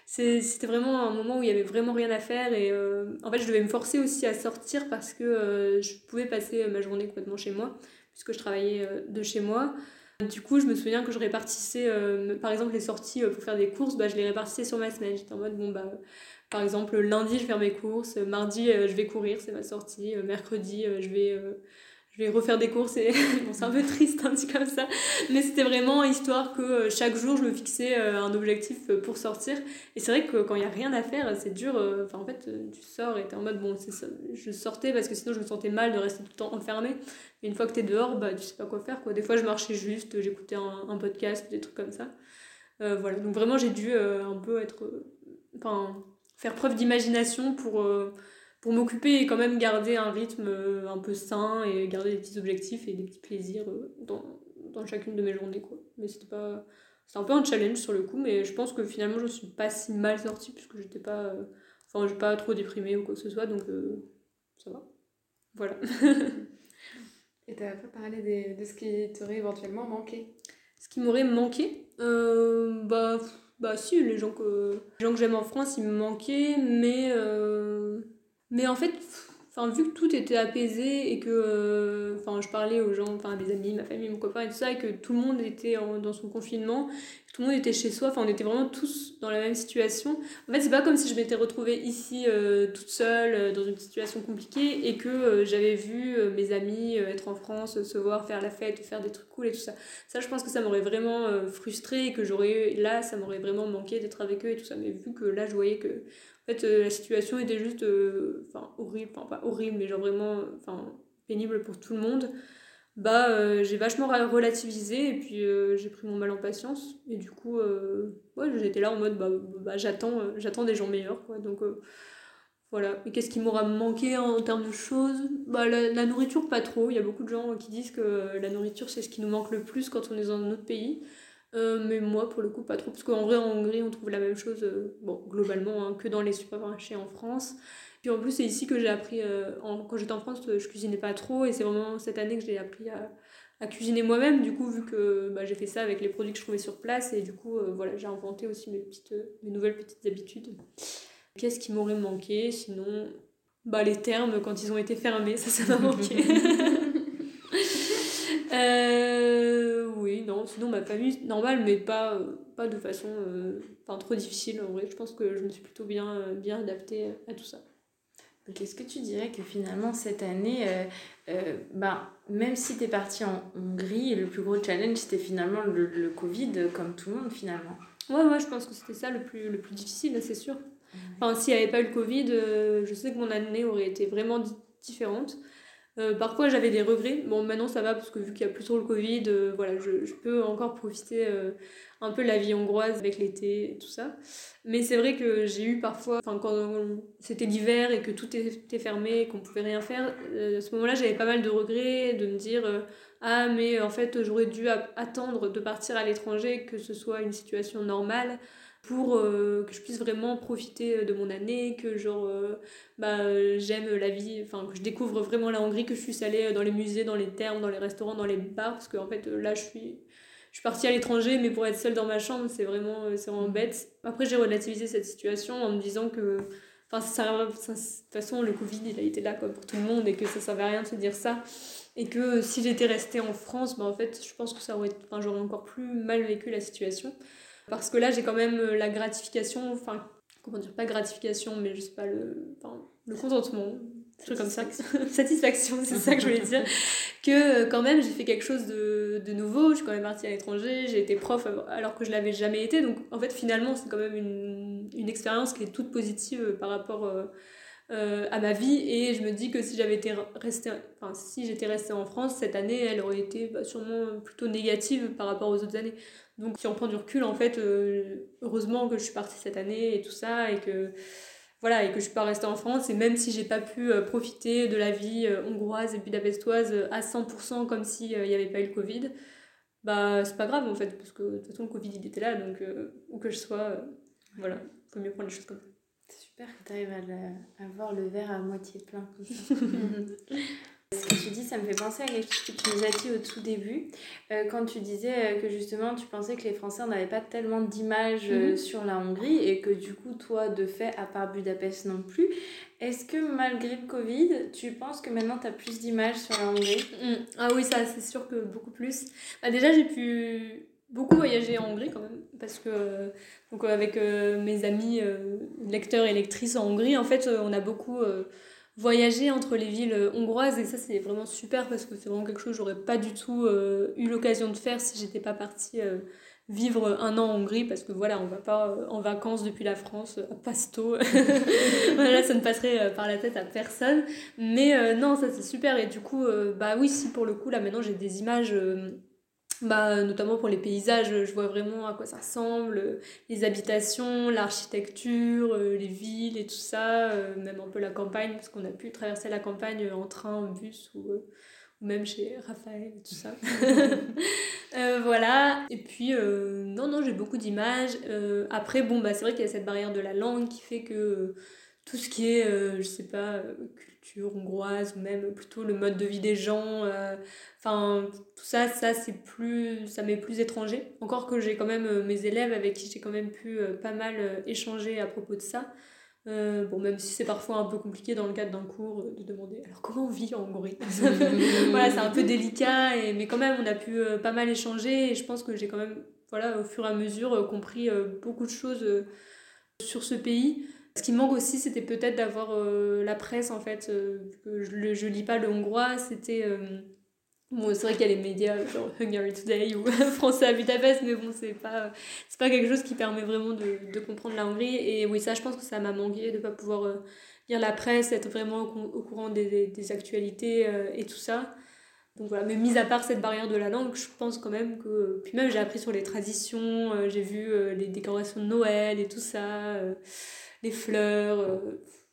c'était vraiment un moment où il y avait vraiment rien à faire et euh, en fait je devais me forcer aussi à sortir parce que euh, je pouvais passer ma journée complètement chez moi puisque je travaillais euh, de chez moi. Du coup, je me souviens que je répartissais par exemple les sorties pour faire des courses, bah je les répartissais sur ma semaine. J'étais en mode bon bah par exemple lundi je vais faire mes courses, mardi je vais courir, c'est ma sortie, mercredi je vais je vais refaire des courses et [laughs] c'est un peu triste un petit comme ça. Mais c'était vraiment histoire que euh, chaque jour je me fixais euh, un objectif euh, pour sortir. Et c'est vrai que quand il y a rien à faire c'est dur enfin en fait tu sors et t'es en mode bon je sortais parce que sinon je me sentais mal de rester tout le temps enfermé mais une fois que t'es dehors bah tu sais pas quoi faire quoi. Des fois je marchais juste j'écoutais un, un, podcast des trucs comme ça. Voilà. Donc vraiment j'ai dû un peu être enfin faire preuve d'imagination pour pour m'occuper et quand même garder un rythme euh, un peu sain et garder des petits objectifs et des petits plaisirs euh, dans, dans chacune de mes journées quoi. Mais c'était pas c'est un peu un challenge sur le coup mais je pense que finalement je suis pas si mal sortie puisque j'étais pas euh, enfin j'ai pas trop déprimée ou quoi que ce soit donc ça va. Voilà. [laughs] Et t'as pas parlé de, ce qui t'aurait éventuellement manqué? Ce qui m'aurait manqué? Bah bah si les gens que les gens que j'aime en France ils me manquaient mais mais en fait, vu que tout était apaisé et que euh, je parlais aux gens, enfin, des amis, ma famille, mon copain et tout ça, et que tout le monde était dans son confinement, tout le monde était chez soi, on était vraiment tous dans la même situation. En fait, c'est pas comme si je m'étais retrouvée ici euh, toute seule, euh, dans une situation compliquée, et que j'avais vu mes amis être en France, se voir, faire la fête, faire des trucs cool et tout ça. Ça, je pense que ça m'aurait vraiment frustrée et que j'aurais, là, ça m'aurait vraiment manqué d'être avec eux et tout ça. Mais vu que là, je voyais que euh, la situation était juste euh, enfin horrible, enfin pas horrible, mais genre vraiment pénible pour tout le monde. Bah, euh, j'ai vachement relativisé et puis j'ai pris mon mal en patience. Et du coup, ouais, j'étais là en mode, bah, bah j'attends j'attends des gens meilleurs, quoi. Donc, Voilà. Qu'est-ce qui m'aura manqué en, termes de choses? Bah, la, nourriture, pas trop. Il y a beaucoup de gens qui disent que la nourriture, c'est ce qui nous manque le plus quand on est dans un autre pays. Euh, mais moi, pour le coup, pas trop. Parce qu'en vrai, en Hongrie, on trouve la même chose, euh, bon, globalement, hein, que dans les supermarchés en France. Puis en plus, c'est ici que j'ai appris, euh, quand j'étais en France, je cuisinais pas trop. Et c'est vraiment cette année que j'ai appris à, à cuisiner moi-même. Du coup, vu que bah, j'ai fait ça avec les produits que je trouvais sur place. Et du coup, voilà, j'ai inventé aussi mes, petites, mes nouvelles petites habitudes. Qu'est-ce qui m'aurait manqué Sinon, bah, les termes, quand ils ont été fermés, ça, ça m'a manqué. [laughs] euh, oui, non, sinon ma famille, normale, mais pas, pas de façon euh, trop difficile. En vrai, je pense que je me suis plutôt bien, bien adaptée à tout ça. Donc, est-ce que tu dirais que finalement, cette année, euh, euh, bah, même si tu es parti en Hongrie, le plus gros challenge, c'était finalement le, le, Covid, comme tout le monde, finalement? Ouais, ouais, je pense que c'était ça le plus, le plus difficile, c'est sûr. Enfin, s'il n'y avait pas eu le Covid, euh, je sais que mon année aurait été vraiment différente. Euh, parfois j'avais des regrets. Bon, maintenant ça va parce que vu qu'il n'y a plus trop le Covid, euh, voilà, je, peux encore profiter un peu de la vie hongroise avec l'été et tout ça. Mais c'est vrai que j'ai eu parfois, quand c'était l'hiver et que tout était fermé et qu'on pouvait rien faire, à ce moment-là j'avais pas mal de regrets, de me dire ah mais en fait j'aurais dû attendre de partir à l'étranger, que ce soit une situation normale pour euh, que je puisse vraiment profiter de mon année, que genre euh, bah, j'aime la vie, enfin que je découvre vraiment la Hongrie, que je suis allée dans les musées, dans les thermes, dans les restaurants, dans les bars, parce qu'en fait là je suis, je suis partie à l'étranger, mais pour être seule dans ma chambre, c'est vraiment, c'est vraiment bête. Après j'ai relativisé cette situation en me disant que Enfin, ça, de toute façon, le Covid, il a été là quoi, pour tout le monde et que ça servait à rien de se dire ça. Et que si j'étais restée en France, bah, en fait, je pense que ça aurait, enfin, j'aurais encore plus mal vécu la situation. Parce que là, j'ai quand même euh, la gratification, enfin, comment dire, pas gratification, mais je sais pas, le, enfin, le contentement, truc comme ça. [laughs] Satisfaction, c'est ça que je voulais dire. Que euh, quand même, j'ai fait quelque chose de, de nouveau, je suis quand même partie à l'étranger, j'ai été prof alors que je l'avais jamais été. Donc, en fait, finalement, c'est quand même une, une expérience qui est toute positive euh, par rapport. à ma vie et je me dis que si j'avais été restée enfin si j'étais restée en France cette année elle aurait été bah, sûrement plutôt négative par rapport aux autres années donc si on prend du recul, en fait, euh, heureusement que je suis partie cette année et tout ça, et que voilà, et que je suis pas restée en France. Et même si j'ai pas pu euh, profiter de la vie euh, hongroise et budapestoise à 100% comme s'il n'y avait pas eu le Covid, bah c'est pas grave en fait, parce que de toute façon le Covid il était là, donc où que je sois, voilà, faut mieux prendre les choses comme ça. C'est super que tu arrives à, à, voir le verre à moitié plein comme ça. [laughs] Ce que tu dis, ça me fait penser à quelque chose que tu nous as dit au tout début, euh, quand tu disais euh, que justement tu pensais que les Français n'avaient pas tellement d'images euh, mhm. sur la Hongrie et que du coup, toi, de fait, à part Budapest non plus, est-ce que malgré le Covid, tu penses que maintenant tu as plus d'images sur la Hongrie? Mm. Ah oui, ça, c'est sûr que beaucoup plus. Bah, déjà, j'ai pu beaucoup voyager en Hongrie quand même parce que donc avec mes amis lecteurs et lectrices en Hongrie en fait on a beaucoup voyager entre les villes euh, hongroises et ça c'est vraiment super parce que c'est vraiment quelque chose que j'aurais pas du tout euh, eu l'occasion de faire si j'étais pas partie euh, vivre un an en Hongrie parce que voilà on va pas en vacances depuis la France à Pasto. [laughs] Voilà ça ne passerait par la tête à personne. Mais non ça c'est super. Et du coup bah oui si pour le coup là maintenant j'ai des images bah, notamment pour les paysages, je vois vraiment à quoi ça ressemble, les habitations, l'architecture, euh, les villes et tout ça, euh, même un peu la campagne, parce qu'on a pu traverser la campagne en train, en bus ou, euh, ou même chez Raphaël et tout ça. [laughs] voilà, et puis non, non, j'ai beaucoup d'images. après, bon, bah, c'est vrai qu'il y a cette barrière de la langue qui fait que tout ce qui est, je sais pas, hongroise ou même plutôt le mode de vie des gens euh, enfin tout ça ça c'est plus ça m'est plus étranger. Encore que j'ai quand même euh, mes élèves avec qui j'ai quand même pu euh, pas mal échanger à propos de ça. Bon même si c'est parfois un peu compliqué dans le cadre d'un cours de demander alors comment on vit en Hongrie? [laughs] Voilà c'est un peu délicat et, mais quand même on a pu pas mal échanger et je pense que j'ai quand même voilà au fur et à mesure compris beaucoup de choses sur ce pays ce qui manque aussi, c'était peut-être d'avoir euh, la presse, en fait. Euh, je ne lis pas le hongrois, c'était... Euh, bon, c'est vrai qu'il y a les médias, genre Hungary Today ou [laughs] Français à Budapest, mais bon, c'est pas, c'est pas quelque chose qui permet vraiment de, de, comprendre la Hongrie. Et oui, ça, je pense que ça m'a manqué de ne pas pouvoir lire la presse, être vraiment au, courant des, des, actualités et tout ça. Donc voilà, mais mis à part cette barrière de la langue, je pense quand même que... Puis même j'ai appris sur les traditions, j'ai vu les décorations de Noël et tout ça les fleurs. Euh,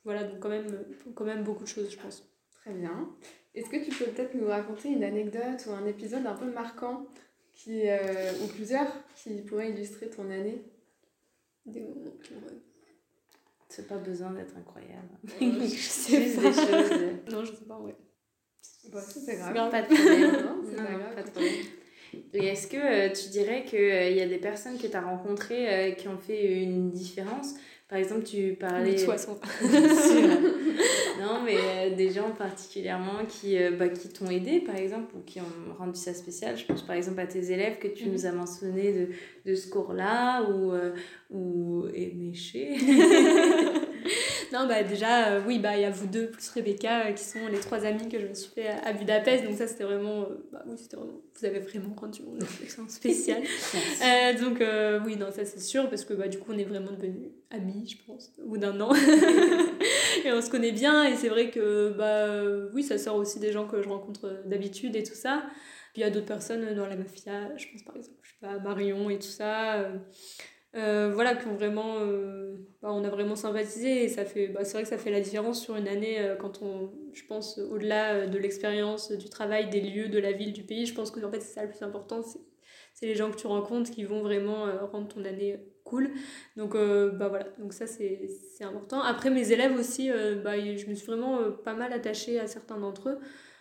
voilà, donc quand même, quand même beaucoup de choses, je pense. Très bien. Est-ce que tu peux peut-être nous raconter une anecdote ou un épisode un peu marquant qui, euh, ou plusieurs qui pourraient illustrer ton année? Des moments qui C'est pas besoin d'être incroyable. [laughs] je sais Juste pas. des choses. Non, je sais pas, ouais. Bon, ça, c'est grave. grave. Pas [laughs] de problème. Non, c'est Non, pas grave. pas de problème. Et est-ce que euh, tu dirais qu'il y a des personnes que tu as rencontrées euh, qui ont fait une différence? Par exemple, tu parlais. De. Bien [laughs] sûr. non, mais euh, des gens particulièrement qui, euh, bah, qui t'ont aidé, par exemple, ou qui ont rendu ça spécial. Je pense par exemple à tes élèves que tu Mhm. nous as mentionné de, de ce cours-là, ou, euh, ou Éméché. [laughs] Non, bah déjà, euh, oui, bah il y a vous deux plus Rebecca euh, qui sont les trois amis que je me suis fait à, à Budapest. Donc ça, c'était vraiment, euh, bah oui, c'était vraiment, vous avez vraiment rendu mon expérience spéciale. [laughs] Euh, donc oui, non, ça c'est sûr parce que bah du coup, on est vraiment devenus amis, je pense, au bout d'un an. [laughs] et on se connaît bien et c'est vrai que bah oui, ça sort aussi des gens que je rencontre d'habitude et tout ça. Puis il y a d'autres personnes dans la mafia, je pense par exemple, je sais pas, Marion et tout ça. Euh, voilà, qui ont vraiment. euh, bah, on a vraiment sympathisé et ça fait. Bah, c'est vrai que ça fait la différence sur une année euh, quand on. Je pense, au-delà de l'expérience, du travail, des lieux, de la ville, du pays, je pense que en fait, c'est ça le plus important. C'est, les gens que tu rencontres qui vont vraiment rendre ton année cool. Donc, bah voilà, donc ça, c'est, important. Après, mes élèves aussi, bah, je me suis vraiment pas mal attachée à certains d'entre eux.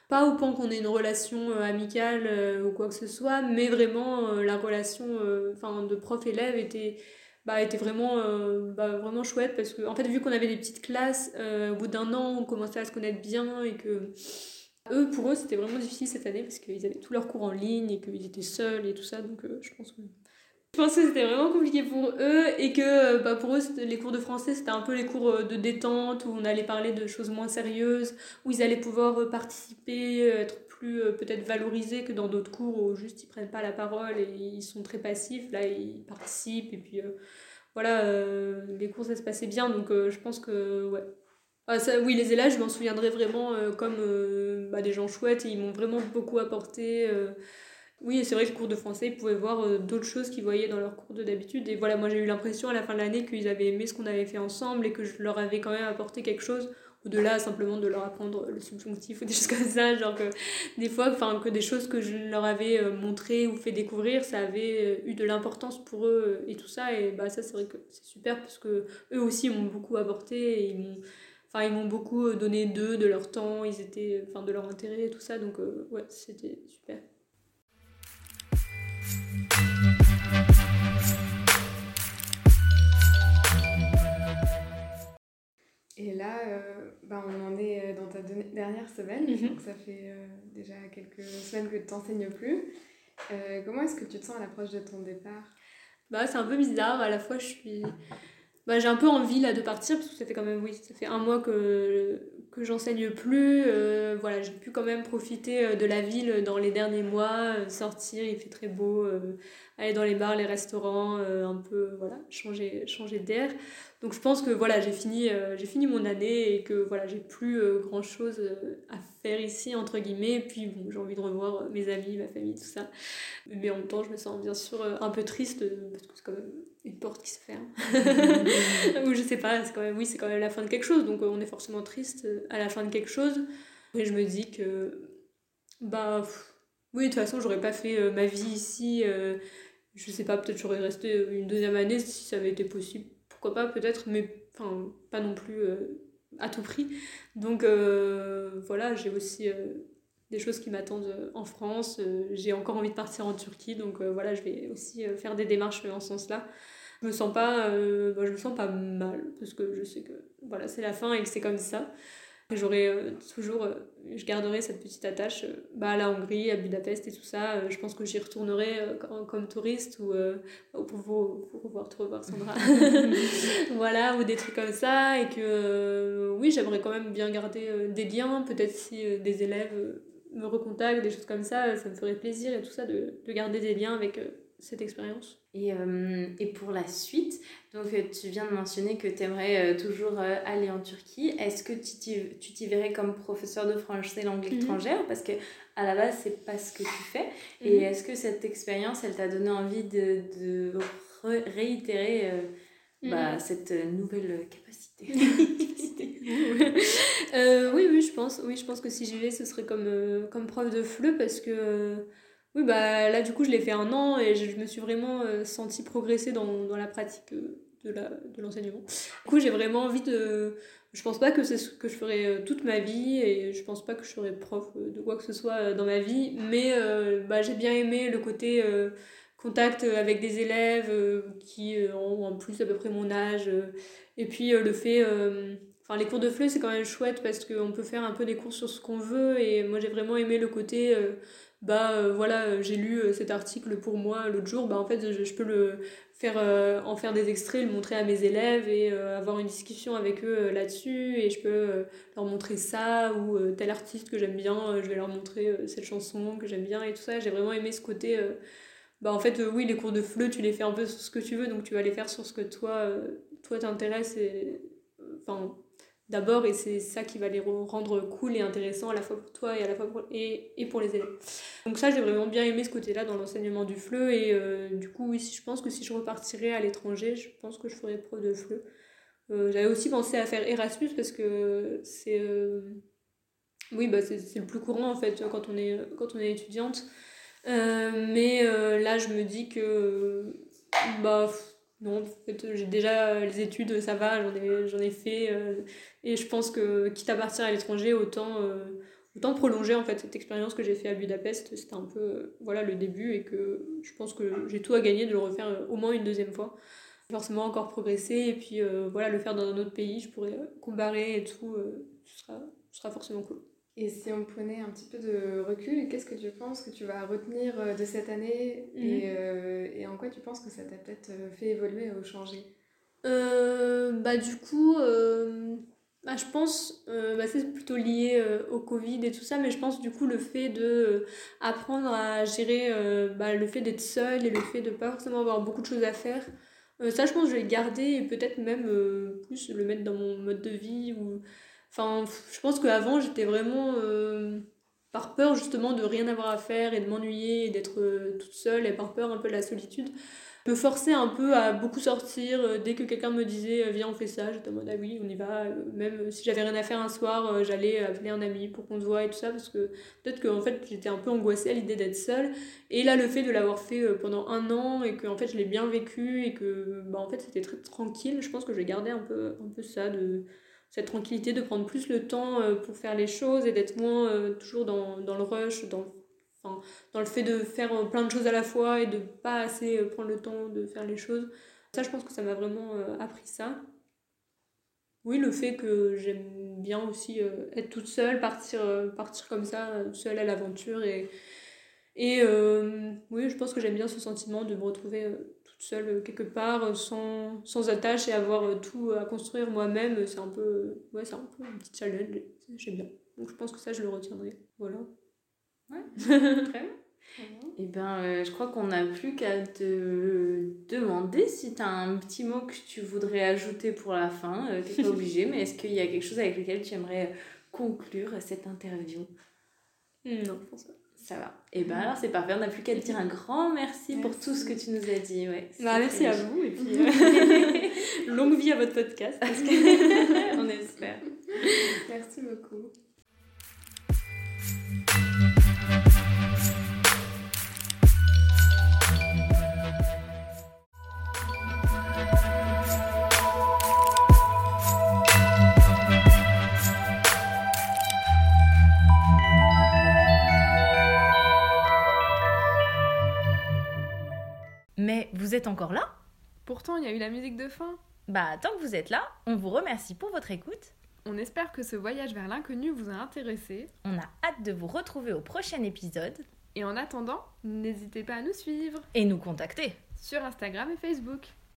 Pas au point qu'on ait une relation euh, amicale euh, ou quoi que ce soit, mais vraiment euh, la relation de prof-élève était, bah, était vraiment, bah, vraiment chouette parce que, en fait, vu qu'on avait des petites classes, au bout d'un an, on commençait à se connaître bien et que eux, pour eux, c'était vraiment difficile cette année parce qu'ils avaient tous leurs cours en ligne et qu'ils étaient seuls et tout ça, donc je pense que. Je pense que c'était vraiment compliqué pour eux et que bah, pour eux, les cours de français, c'était un peu les cours euh, de détente où on allait parler de choses moins sérieuses, où ils allaient pouvoir euh, participer, euh, être plus euh, peut-être valorisés que dans d'autres cours où juste ils prennent pas la parole et ils sont très passifs. Là, ils participent et puis euh, voilà, euh, les cours ça se passait bien donc euh, je pense que ouais. Ah, oui, les élèves, je m'en souviendrai vraiment euh, comme euh, bah, des gens chouettes et ils m'ont vraiment beaucoup apporté. euh. Oui, c'est vrai que le cours de français, ils pouvaient voir euh, d'autres choses qu'ils voyaient dans leur cours de d'habitude. Et voilà, moi j'ai eu l'impression à la fin de l'année qu'ils avaient aimé ce qu'on avait fait ensemble et que je leur avais quand même apporté quelque chose au-delà simplement de leur apprendre le subjonctif ou des [laughs] choses comme ça. Genre que des fois, enfin, que des choses que je leur avais euh, montrées ou fait découvrir, ça avait euh, eu de l'importance pour eux et tout ça. Et bah, ça, c'est vrai que c'est super parce que eux aussi m'ont beaucoup apporté et ils m'ont. Enfin, ils m'ont beaucoup donné d'eux, de leur temps, ils étaient, enfin, de leur intérêt et tout ça, donc ouais, c'était super. Et là, euh, bah, on en est euh, dans ta de- dernière semaine, Mhm. donc ça fait euh, déjà quelques semaines que tu t'enseignes plus. Euh, comment est-ce que tu te sens à l'approche de ton départ? Bah, c'est un peu bizarre, à la fois je suis. Bah, j'ai un peu envie là de partir parce que ça fait quand même, oui, ça fait un mois que, que j'enseigne plus. euh, voilà, j'ai pu quand même profiter euh, de la ville dans les derniers mois, euh, sortir, il fait très beau, aller dans les bars, les restaurants, un peu, voilà, changer, changer d'air. Donc je pense que voilà, j'ai fini, j'ai fini mon année et que voilà, j'ai plus grand chose à faire ici, entre guillemets. Et puis bon, j'ai envie de revoir mes amis, ma famille, tout ça. Mais en même temps, je me sens bien sûr un peu triste parce que c'est quand même une porte qui se ferme. [laughs] Ou je sais pas, c'est quand même, oui, c'est quand même la fin de quelque chose. Donc euh, on est forcément triste euh, à la fin de quelque chose. Et je me dis que, bah, pff, oui, de toute façon, j'aurais pas fait euh, ma vie ici. euh, je sais pas, peut-être j'aurais resté une deuxième année si ça avait été possible. Pourquoi pas, peut-être, mais enfin, pas non plus euh, à tout prix. Donc voilà, j'ai aussi des choses qui m'attendent en France. J'ai encore envie de partir en Turquie, donc voilà, je vais aussi faire des démarches en ce sens-là. Je me sens pas, euh, bah, je me sens pas mal parce que je sais que voilà, c'est la fin et que c'est comme ça. J'aurai euh, toujours, euh, je garderai cette petite attache bah, à la Hongrie, à Budapest et tout ça. Je pense que j'y retournerai comme, comme touriste ou pour, pour pouvoir te revoir Sandra. [laughs] voilà, ou des trucs comme ça. Et que oui, j'aimerais quand même bien garder des liens. Peut-être si des élèves me recontactent, des choses comme ça, ça me ferait plaisir et tout ça de, de garder des liens avec cette expérience. Et, euh, et pour la suite, donc euh, tu viens de mentionner que tu aimerais toujours euh, aller en Turquie. Est-ce que tu t'y- verrais comme professeur de français langue Mhm. étrangère Parce que à la base, c'est pas ce que tu fais? Et Mhm. est-ce que cette expérience, elle t'a donné envie de, de re- réitérer euh, bah, cette nouvelle capacité, [laughs] [laughs] Capacité. oui, oui, je pense. Oui, je pense que si j'y vais, ce serait comme, comme prof de FLE parce que oui, bah là, du coup, je l'ai fait un an et je, me suis vraiment senti progresser dans, dans la pratique de l'enseignement. Du coup, j'ai vraiment envie de. Je pense pas que c'est ce que je ferai toute ma vie et je pense pas que je serai prof de quoi que ce soit dans ma vie, mais bah, j'ai bien aimé le côté contact avec des élèves qui ont en plus à peu près mon âge et puis le fait Enfin, les cours de FLE, c'est quand même chouette parce qu'on peut faire un peu des cours sur ce qu'on veut. Et moi, j'ai vraiment aimé le côté, euh, bah euh, voilà, euh, j'ai lu cet article pour moi l'autre jour. Bah en fait, je, peux le faire, en faire des extraits, le montrer à mes élèves et avoir une discussion avec eux là-dessus. Et je peux leur montrer ça ou tel artiste que j'aime bien, je vais leur montrer cette chanson que j'aime bien et tout ça. J'ai vraiment aimé ce côté. bah en fait, oui, les cours de FLE, tu les fais un peu sur ce que tu veux, donc tu vas les faire sur ce que toi, toi t'intéresse et. Enfin, d'abord et c'est ça qui va les rendre cool et intéressants à la fois pour toi et à la fois pour, et, et pour les élèves. Donc ça j'ai vraiment bien aimé ce côté-là dans l'enseignement du FLE et euh, du coup oui, je pense que si je repartirais à l'étranger, je pense que je ferais prof de FLE. Euh, j'avais aussi pensé à faire Erasmus parce que c'est euh, oui bah c'est le plus courant en fait quand on est quand on est étudiante. mais là je me dis que bah non, j'ai déjà les études, ça va, j'en ai, j'en ai fait. Euh, et je pense que, quitte à partir à l'étranger, autant, euh, autant prolonger en fait cette expérience que j'ai fait à Budapest. C'était un peu euh, voilà, le début et que je pense que j'ai tout à gagner de le refaire au moins une deuxième fois. Forcément encore progresser et puis voilà, le faire dans un autre pays, je pourrais comparer et tout, ce, sera, ce sera forcément cool. Et si on prenait un petit peu de recul, qu'est-ce que tu penses que tu vas retenir euh, de cette année et, mhm. euh, et, en quoi tu penses que ça t'a peut-être euh, fait évoluer ou changer? Bah du coup, bah, je pense, bah, c'est plutôt lié au Covid et tout ça, mais je pense du coup le fait de apprendre à gérer bah, le fait d'être seul et le fait de pas forcément avoir beaucoup de choses à faire. ça, je pense que je vais le garder et peut-être même plus le mettre dans mon mode de vie ou Enfin, je pense qu'avant, j'étais vraiment euh, par peur justement de rien avoir à faire et de m'ennuyer et d'être euh, toute seule et par peur un peu de la solitude. Me forcer un peu à beaucoup sortir. Euh, dès que quelqu'un me disait viens, on fait ça, j'étais en mode ah oui, on y va. Même si j'avais rien à faire un soir, j'allais appeler un ami pour qu'on se voit et tout ça parce que peut-être que en fait, j'étais un peu angoissée à l'idée d'être seule. Et là, le fait de l'avoir fait pendant un an et que en fait, je l'ai bien vécu et que bah, en fait, c'était très tranquille, je pense que je vais garder un peu, un peu ça de cette tranquillité de prendre plus le temps euh, pour faire les choses et d'être moins euh, toujours dans, le rush, dans, le fait de faire euh, plein de choses à la fois et de pas assez prendre le temps de faire les choses. Ça, je pense que ça m'a vraiment appris ça. Oui, le fait que j'aime bien aussi être toute seule, partir, partir comme ça, seule à l'aventure. Et oui, je pense que j'aime bien ce sentiment de me retrouver seule euh, quelque part, euh, sans, sans attache et avoir euh, tout à construire moi-même, c'est un peu, ouais, c'est un peu un petit challenge. J'aime bien. Donc je pense que ça, je le retiendrai. Voilà. Ouais, [laughs] très bien. Et eh ben, je crois qu'on n'a plus qu'à te demander si tu as un petit mot que tu voudrais ajouter pour la fin. tu n'es pas obligé, mais est-ce qu'il y a quelque chose avec lequel tu aimerais conclure cette interview? Non, je pense pas. Ça va. Et ben alors c'est parfait, on n'a plus qu'à te dire un grand merci, pour tout ce que tu nous as dit. Ouais, bah, merci à vous et puis [laughs] euh, [laughs] longue vie à votre podcast. Parce que... [laughs] on espère. Merci beaucoup. Vous êtes encore là Pourtant, il y a eu la musique de fin. Bah, tant que vous êtes là, on vous remercie pour votre écoute. On espère que ce voyage vers l'inconnu vous a intéressé. On a hâte de vous retrouver au prochain épisode. Et en attendant, n'hésitez pas à nous suivre. Et nous contacter. Sur Instagram et Facebook.